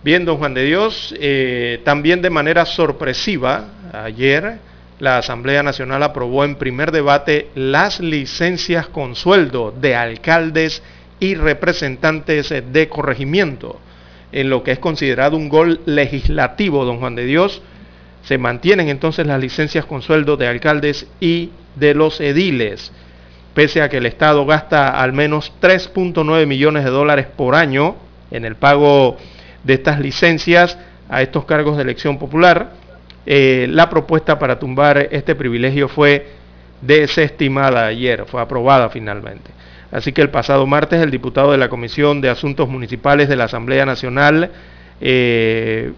Bien, don Juan de Dios, eh, también de manera sorpresiva, ayer la Asamblea Nacional aprobó en primer debate las licencias con sueldo de alcaldes y representantes de corregimiento en lo que es considerado un gol legislativo, don Juan de Dios, se mantienen entonces las licencias con sueldo de alcaldes y de los ediles, pese a que el Estado gasta al menos 3.9 millones de dólares por año en el pago de estas licencias a estos cargos de elección popular. Eh, la propuesta para tumbar este privilegio fue desestimada ayer, fue aprobada finalmente. Así que el pasado martes el diputado de la Comisión de Asuntos Municipales de la Asamblea Nacional eh,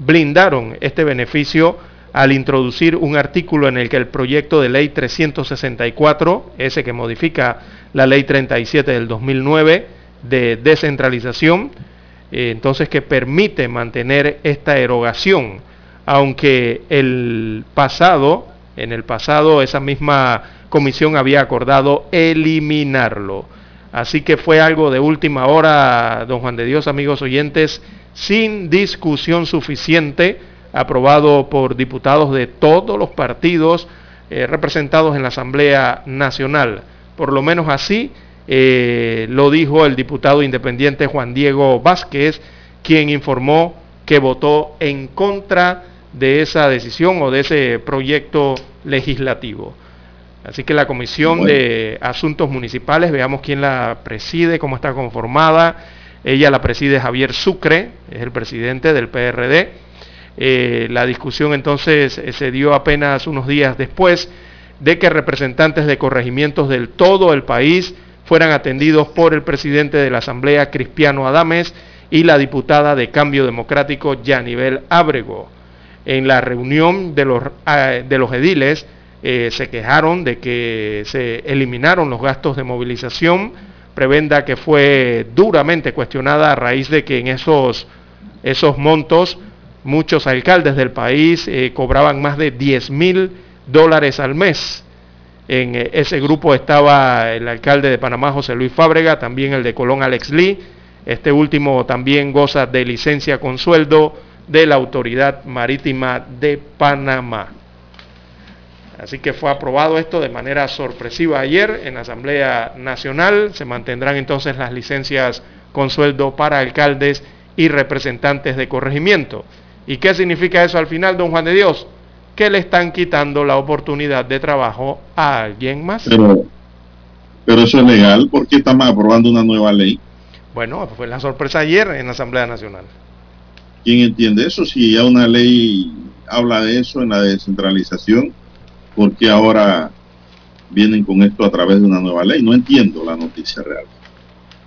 blindaron este beneficio al introducir un artículo en el que el proyecto de ley 364, ese que modifica la ley 37 del 2009 de descentralización, eh, entonces que permite mantener esta erogación, aunque el pasado, en el pasado esa misma comisión había acordado eliminarlo. Así que fue algo de última hora, don Juan de Dios, amigos oyentes, sin discusión suficiente, aprobado por diputados de todos los partidos eh, representados en la Asamblea Nacional. Por lo menos así eh, lo dijo el diputado independiente Juan Diego Vázquez, quien informó que votó en contra de esa decisión o de ese proyecto legislativo. Así que la Comisión de Asuntos Municipales, veamos quién la preside, cómo está conformada. Ella la preside Javier Sucre, es el presidente del PRD. Eh, la discusión entonces eh, se dio apenas unos días después de que representantes de corregimientos del todo el país fueran atendidos por el presidente de la Asamblea, Cristiano Adames, y la diputada de Cambio Democrático, Yanivel Ábrego. En la reunión de los, eh, de los ediles, eh, se quejaron de que se eliminaron los gastos de movilización, prebenda que fue duramente cuestionada a raíz de que en esos, esos montos muchos alcaldes del país eh, cobraban más de 10 mil dólares al mes. En eh, ese grupo estaba el alcalde de Panamá, José Luis Fábrega, también el de Colón, Alex Lee. Este último también goza de licencia con sueldo de la Autoridad Marítima de Panamá. Así que fue aprobado esto de manera sorpresiva ayer en la Asamblea Nacional. Se mantendrán entonces las licencias con sueldo para alcaldes y representantes de corregimiento. ¿Y qué significa eso al final, don Juan de Dios? Que le están quitando la oportunidad de trabajo a alguien más. Pero, pero eso es legal, ¿por qué estamos aprobando una nueva ley? Bueno, fue la sorpresa ayer en la Asamblea Nacional. ¿Quién entiende eso? Si ya una ley habla de eso en la descentralización, ¿por qué ahora vienen con esto a través de una nueva ley? No entiendo la noticia real.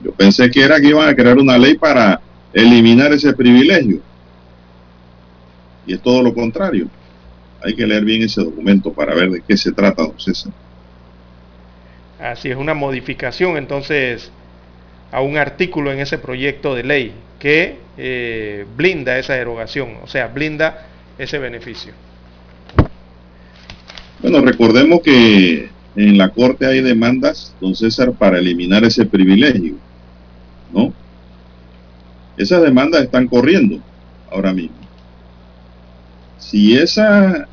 Yo pensé que era que iban a crear una ley para eliminar ese privilegio. Y es todo lo contrario. Hay que leer bien ese documento para ver de qué se trata, don César. Así es, una modificación entonces a un artículo en ese proyecto de ley que eh, blinda esa erogación, o sea, blinda ese beneficio. Bueno, recordemos que en la Corte hay demandas, don César, para eliminar ese privilegio, ¿no? Esas demandas están corriendo ahora mismo. Si esa,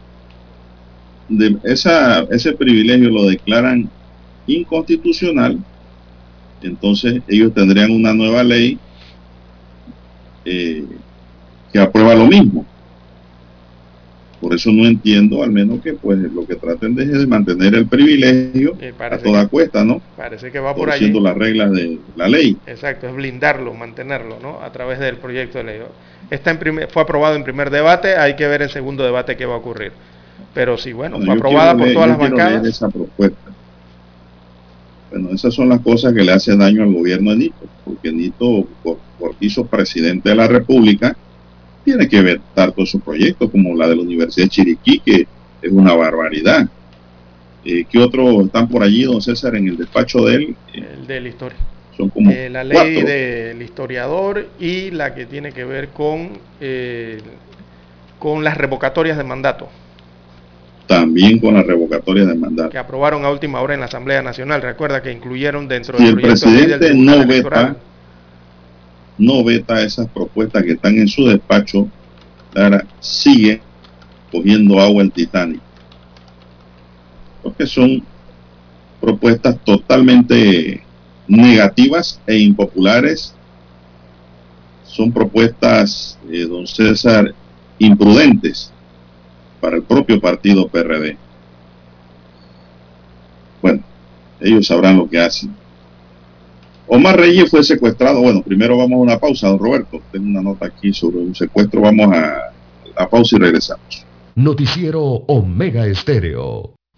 de, esa, ese privilegio lo declaran inconstitucional, entonces ellos tendrían una nueva ley eh, que aprueba lo mismo. Por eso no entiendo, al menos que pues lo que traten de, de mantener el privilegio a toda cuesta, ¿no? Parece que va por ahí. las reglas de la ley. Exacto, es blindarlo, mantenerlo, ¿no? A través del proyecto de ley. Está en primer, fue aprobado en primer debate, hay que ver en segundo debate qué va a ocurrir. Pero sí, bueno, fue aprobada por todas las bancadas. Esa propuesta. Bueno, esas son las cosas que le hacen daño al gobierno de Nito, porque Nito, por, por hizo presidente de la República, tiene que vetar todos esos proyectos, como la de la Universidad de Chiriquí, que es una barbaridad. Eh, ¿Qué otros están por allí, don César, en el despacho de él? El de la historia. Eh, la ley del historiador y la que tiene que ver con, eh, con las revocatorias de mandato. También con las revocatorias de mandato. Que aprobaron a última hora en la Asamblea Nacional. Recuerda que incluyeron dentro del proyecto el presidente no veta, no veta esas propuestas que están en su despacho, sigue cogiendo agua el Titanic. Porque son propuestas totalmente negativas e impopulares. Son propuestas, eh, don César, imprudentes para el propio partido PRD. Bueno, ellos sabrán lo que hacen. Omar Reyes fue secuestrado. Bueno, primero vamos a una pausa, don Roberto. Tengo una nota aquí sobre un secuestro. Vamos a la pausa y regresamos. Noticiero Omega Estéreo.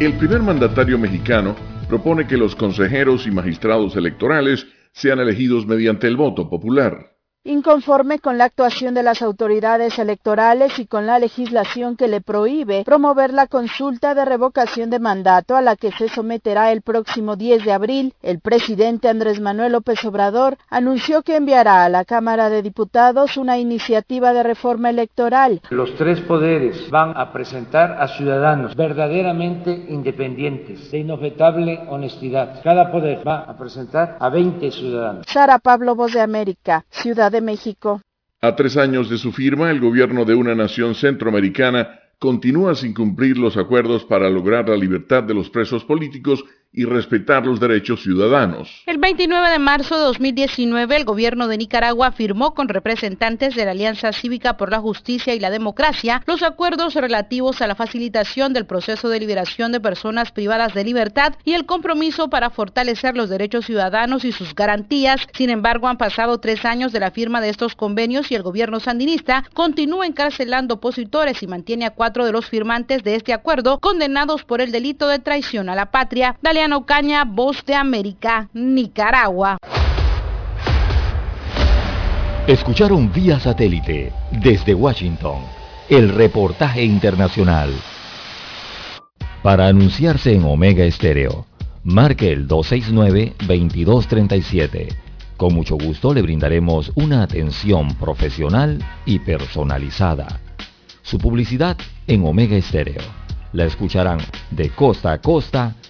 El primer mandatario mexicano propone que los consejeros y magistrados electorales sean elegidos mediante el voto popular. Inconforme con la actuación de las autoridades electorales y con la legislación que le prohíbe promover la consulta de revocación de mandato a la que se someterá el próximo 10 de abril, el presidente Andrés Manuel López Obrador anunció que enviará a la Cámara de Diputados una iniciativa de reforma electoral. Los tres poderes van a presentar a ciudadanos verdaderamente independientes, de inobjetable honestidad. Cada poder va a presentar a 20 ciudadanos. Sara Pablo, Voz de América, Ciudad México. A tres años de su firma, el gobierno de una nación centroamericana continúa sin cumplir los acuerdos para lograr la libertad de los presos políticos y respetar los derechos ciudadanos. El 29 de marzo de 2019, el gobierno de Nicaragua firmó con representantes de la Alianza Cívica por la Justicia y la Democracia los acuerdos relativos a la facilitación del proceso de liberación de personas privadas de libertad y el compromiso para fortalecer los derechos ciudadanos y sus garantías. Sin embargo, han pasado tres años de la firma de estos convenios y el gobierno sandinista continúa encarcelando opositores y mantiene a cuatro de los firmantes de este acuerdo condenados por el delito de traición a la patria. Galeano Caña, Voz de América, Nicaragua. Escucharon vía satélite desde Washington el reportaje internacional. Para anunciarse en Omega Estéreo, marque el 269-2237. Con mucho gusto le brindaremos una atención profesional y personalizada. Su publicidad en Omega Estéreo. La escucharán de costa a costa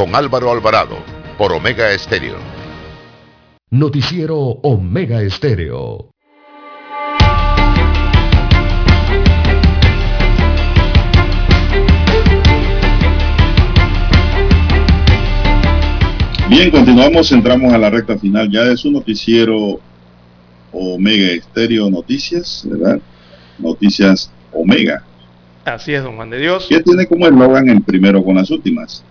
con Álvaro Alvarado por Omega Estéreo. Noticiero Omega Estéreo. Bien, continuamos, entramos a la recta final ya de su noticiero Omega Estéreo Noticias, ¿verdad? Noticias Omega. Así es, don Juan de Dios. ¿Qué tiene como eslogan el primero con las últimas?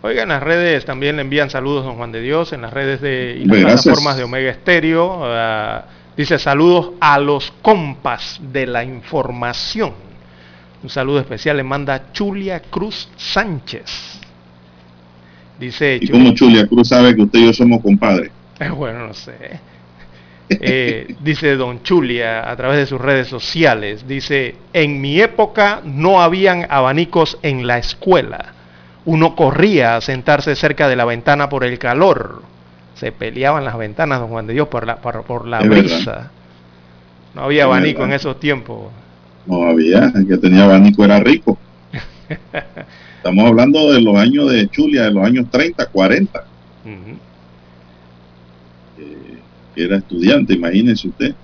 Oiga, en las redes también le envían saludos, don Juan de Dios, en las redes de y las plataformas de Omega Estéreo. Ah, dice saludos a los compas de la información. Un saludo especial le manda Chulia Cruz Sánchez. Dice ¿Y cómo Chulia Cruz sabe que usted y yo somos compadres? Bueno, no sé. Eh, dice Don Chulia a través de sus redes sociales, dice, en mi época no habían abanicos en la escuela. Uno corría a sentarse cerca de la ventana por el calor. Se peleaban las ventanas, don Juan de Dios, por la, por, por la Es brisa. verdad. No había Es abanico verdad. en esos tiempos. No había, el que tenía abanico era rico. Estamos hablando de los años de Chulia, de los años 30, 40. Ujú. que era estudiante, imagínense usted,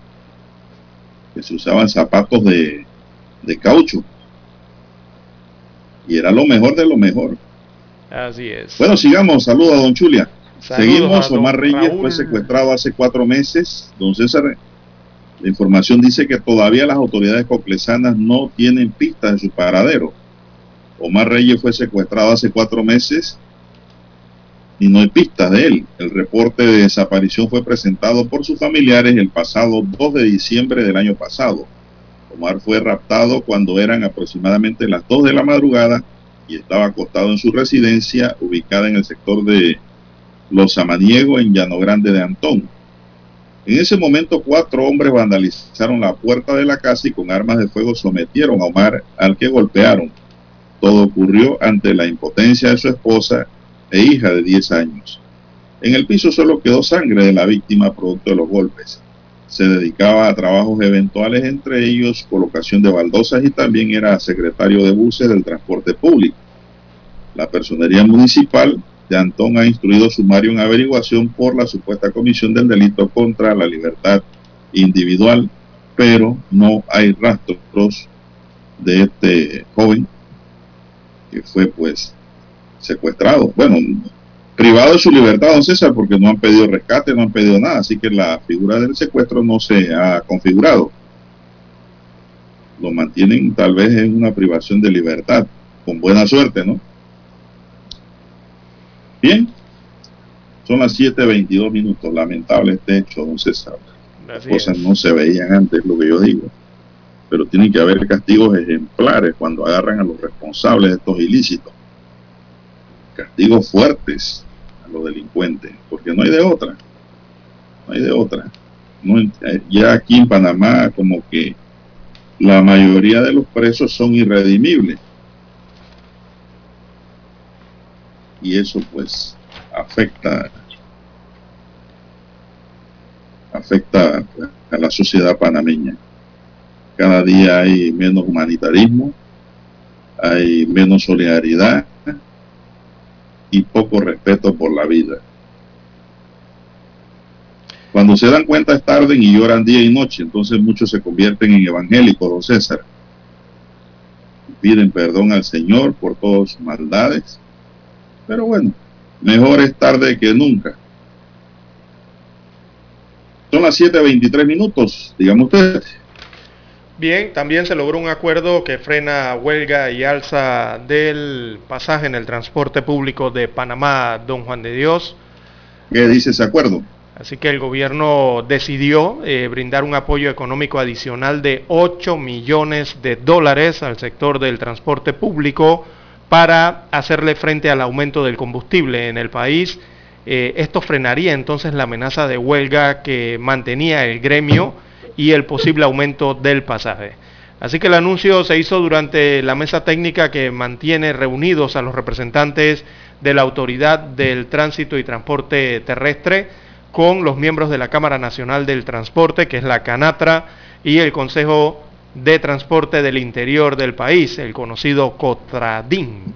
que se usaban zapatos de, de caucho. Y era lo mejor de lo mejor. Así es. Bueno, sigamos. Saludos a don Chulia. Saludos Seguimos. don Omar Reyes Raúl. fue secuestrado hace cuatro meses. Don César, la información dice que todavía las autoridades coclesanas no tienen pistas de su paradero. Omar Reyes fue secuestrado hace cuatro meses y no hay pistas de él. El reporte de desaparición fue presentado por sus familiares el pasado 2 de diciembre del año pasado. Omar fue raptado cuando eran aproximadamente las 2 de la madrugada y estaba acostado en su residencia ubicada en el sector de Los Samaniego en Llano Grande de Antón. En ese momento cuatro hombres vandalizaron la puerta de la casa y con armas de fuego sometieron a Omar al que golpearon. Todo ocurrió ante la impotencia de su esposa e hija de 10 años. En el piso solo quedó sangre de la víctima producto de los golpes. Se dedicaba a trabajos eventuales, entre ellos colocación de baldosas y también era secretario de buses del transporte público. La personería municipal de Antón ha instruido sumario en averiguación por la supuesta comisión del delito contra la libertad individual, pero no hay rastros de este joven que fue pues secuestrado. Bueno, privado de su libertad, don César, porque no han pedido rescate, no han pedido nada, así que la figura del secuestro no se ha configurado. Lo mantienen tal vez en una privación de libertad, con buena suerte, ¿no? Bien, son las 7.22 minutos, lamentable este hecho, don César. Las cosas no se veían antes, lo que yo digo. Pero tienen que haber castigos ejemplares cuando agarran a los responsables de estos ilícitos. Castigos fuertes a los delincuentes, porque no hay de otra. No hay de otra. Eh, ya aquí en Panamá como que la mayoría de los presos son irredimibles. Y eso pues afecta afecta a la sociedad panameña. Cada día hay menos humanitarismo, hay menos solidaridad y poco respeto por la vida. Cuando se dan cuenta es tarde y lloran día y noche, entonces muchos se convierten en evangélicos, don César. Piden perdón al Señor por todas sus maldades. Pero bueno, mejor es tarde que nunca. Son las 7.23 minutos, digamos usted. Bien, también se logró un acuerdo que frena huelga y alza del pasaje en el transporte público de Panamá, don Juan de Dios. ¿Qué dice ese acuerdo? Así que el gobierno decidió eh, brindar un apoyo económico adicional de 8 millones de dólares al sector del transporte público para hacerle frente al aumento del combustible en el país. Eh, esto frenaría entonces la amenaza de huelga que mantenía el gremio y el posible aumento del pasaje. Así que el anuncio se hizo durante la mesa técnica que mantiene reunidos a los representantes de la Autoridad del Tránsito y Transporte Terrestre con los miembros de la Cámara Nacional del Transporte, que es la CANATRA, y el Consejo de Transporte del Interior del país, el conocido COTRADIN.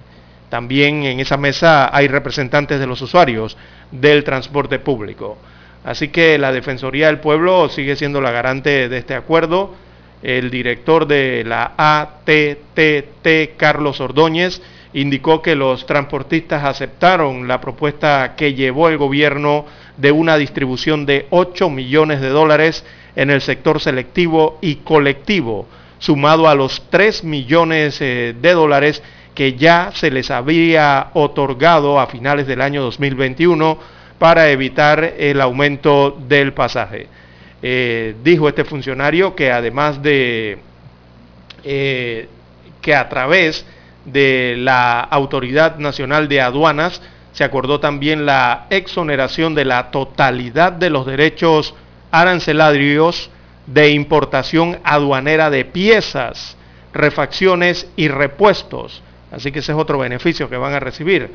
También en esa mesa hay representantes de los usuarios del transporte público. Así que la Defensoría del Pueblo sigue siendo la garante de este acuerdo. El director de la ATTT, Carlos Ordóñez, indicó que los transportistas aceptaron la propuesta que llevó el gobierno de una distribución de 8 millones de dólares en el sector selectivo y colectivo, sumado a los 3 millones eh, de dólares que ya se les había otorgado a finales del año 2021 para evitar el aumento del pasaje. Eh, dijo este funcionario que además de eh, que a través de la Autoridad Nacional de Aduanas se acordó también la exoneración de la totalidad de los derechos arancelarios de importación aduanera de piezas, refacciones y repuestos. Así que ese es otro beneficio que van a recibir.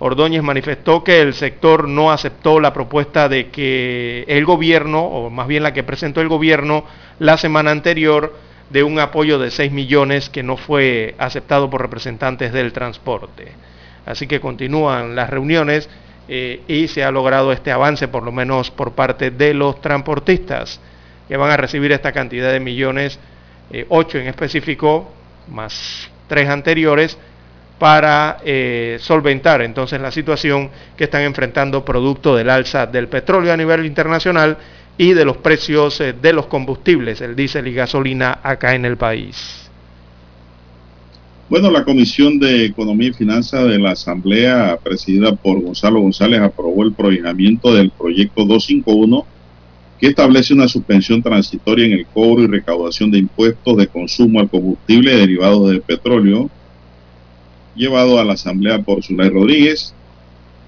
Ordóñez manifestó que el sector no aceptó la propuesta de que el gobierno, o más bien la que presentó el gobierno la semana anterior, de un apoyo de 6 millones que no fue aceptado por representantes del transporte. Así que continúan las reuniones eh, y se ha logrado este avance, por lo menos por parte de los transportistas, que van a recibir esta cantidad de millones, 8 eh, en específico, más 3 anteriores, para eh, solventar entonces la situación que están enfrentando producto del alza del petróleo a nivel internacional y de los precios eh, de los combustibles, el diésel y gasolina acá en el país. Bueno, la Comisión de Economía y Finanzas de la Asamblea, presidida por Gonzalo González, aprobó el prohibimiento del proyecto 251 que establece una suspensión transitoria en el cobro y recaudación de impuestos de consumo al combustible derivados del petróleo llevado a la Asamblea por Zulay Rodríguez.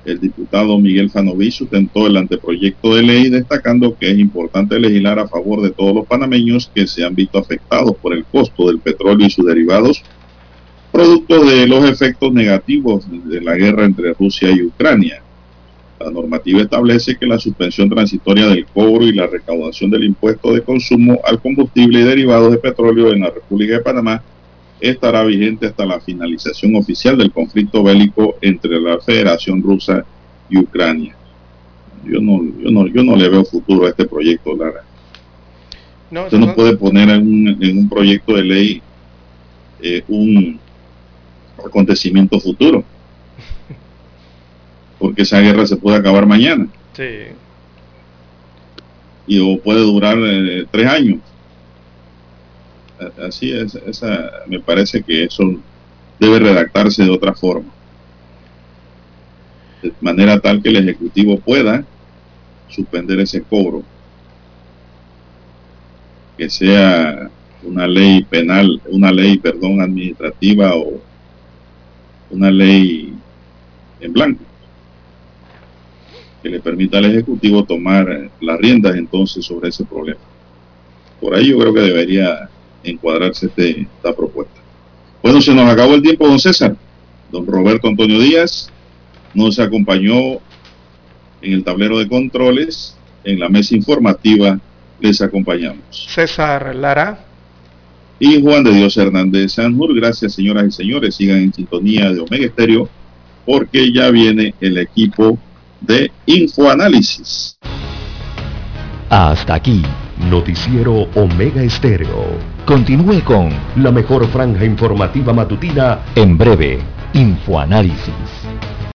El diputado Miguel Fanoví sustentó el anteproyecto de ley destacando que es importante legislar a favor de todos los panameños que se han visto afectados por el costo del petróleo y sus derivados, producto de los efectos negativos de la guerra entre Rusia y Ucrania. La normativa establece que la suspensión transitoria del cobro y la recaudación del impuesto de consumo al combustible y derivados de petróleo en la República de Panamá estará vigente hasta la finalización oficial del conflicto bélico entre la Federación Rusa y Ucrania. Yo no, yo no, yo no le veo futuro a este proyecto, Lara. No, Usted no, puede poner en un, en un, proyecto de ley eh, un acontecimiento futuro. Porque esa guerra se puede acabar mañana. Sí. Y o puede durar eh, tres años así es, esa, me parece que eso debe redactarse de otra forma. De manera tal que el Ejecutivo pueda suspender ese cobro. Que sea una ley penal, una ley, perdón, administrativa o una ley en blanco que le permita al Ejecutivo tomar las riendas entonces sobre ese problema. Por ahí yo creo que debería encuadrarse este, esta propuesta. Bueno, se nos acabó el tiempo, don César. Don Roberto Antonio Díaz nos acompañó en el tablero de controles, en la mesa informativa les acompañamos. César Lara. Y Juan de Dios Hernández Sanjur. Gracias, señoras y señores. Sigan en sintonía de Omega Estéreo, porque ya viene el equipo de Infoanálisis. Hasta aquí Noticiero Omega Estéreo. Continúe con la mejor franja informativa matutina en breve, Infoanálisis.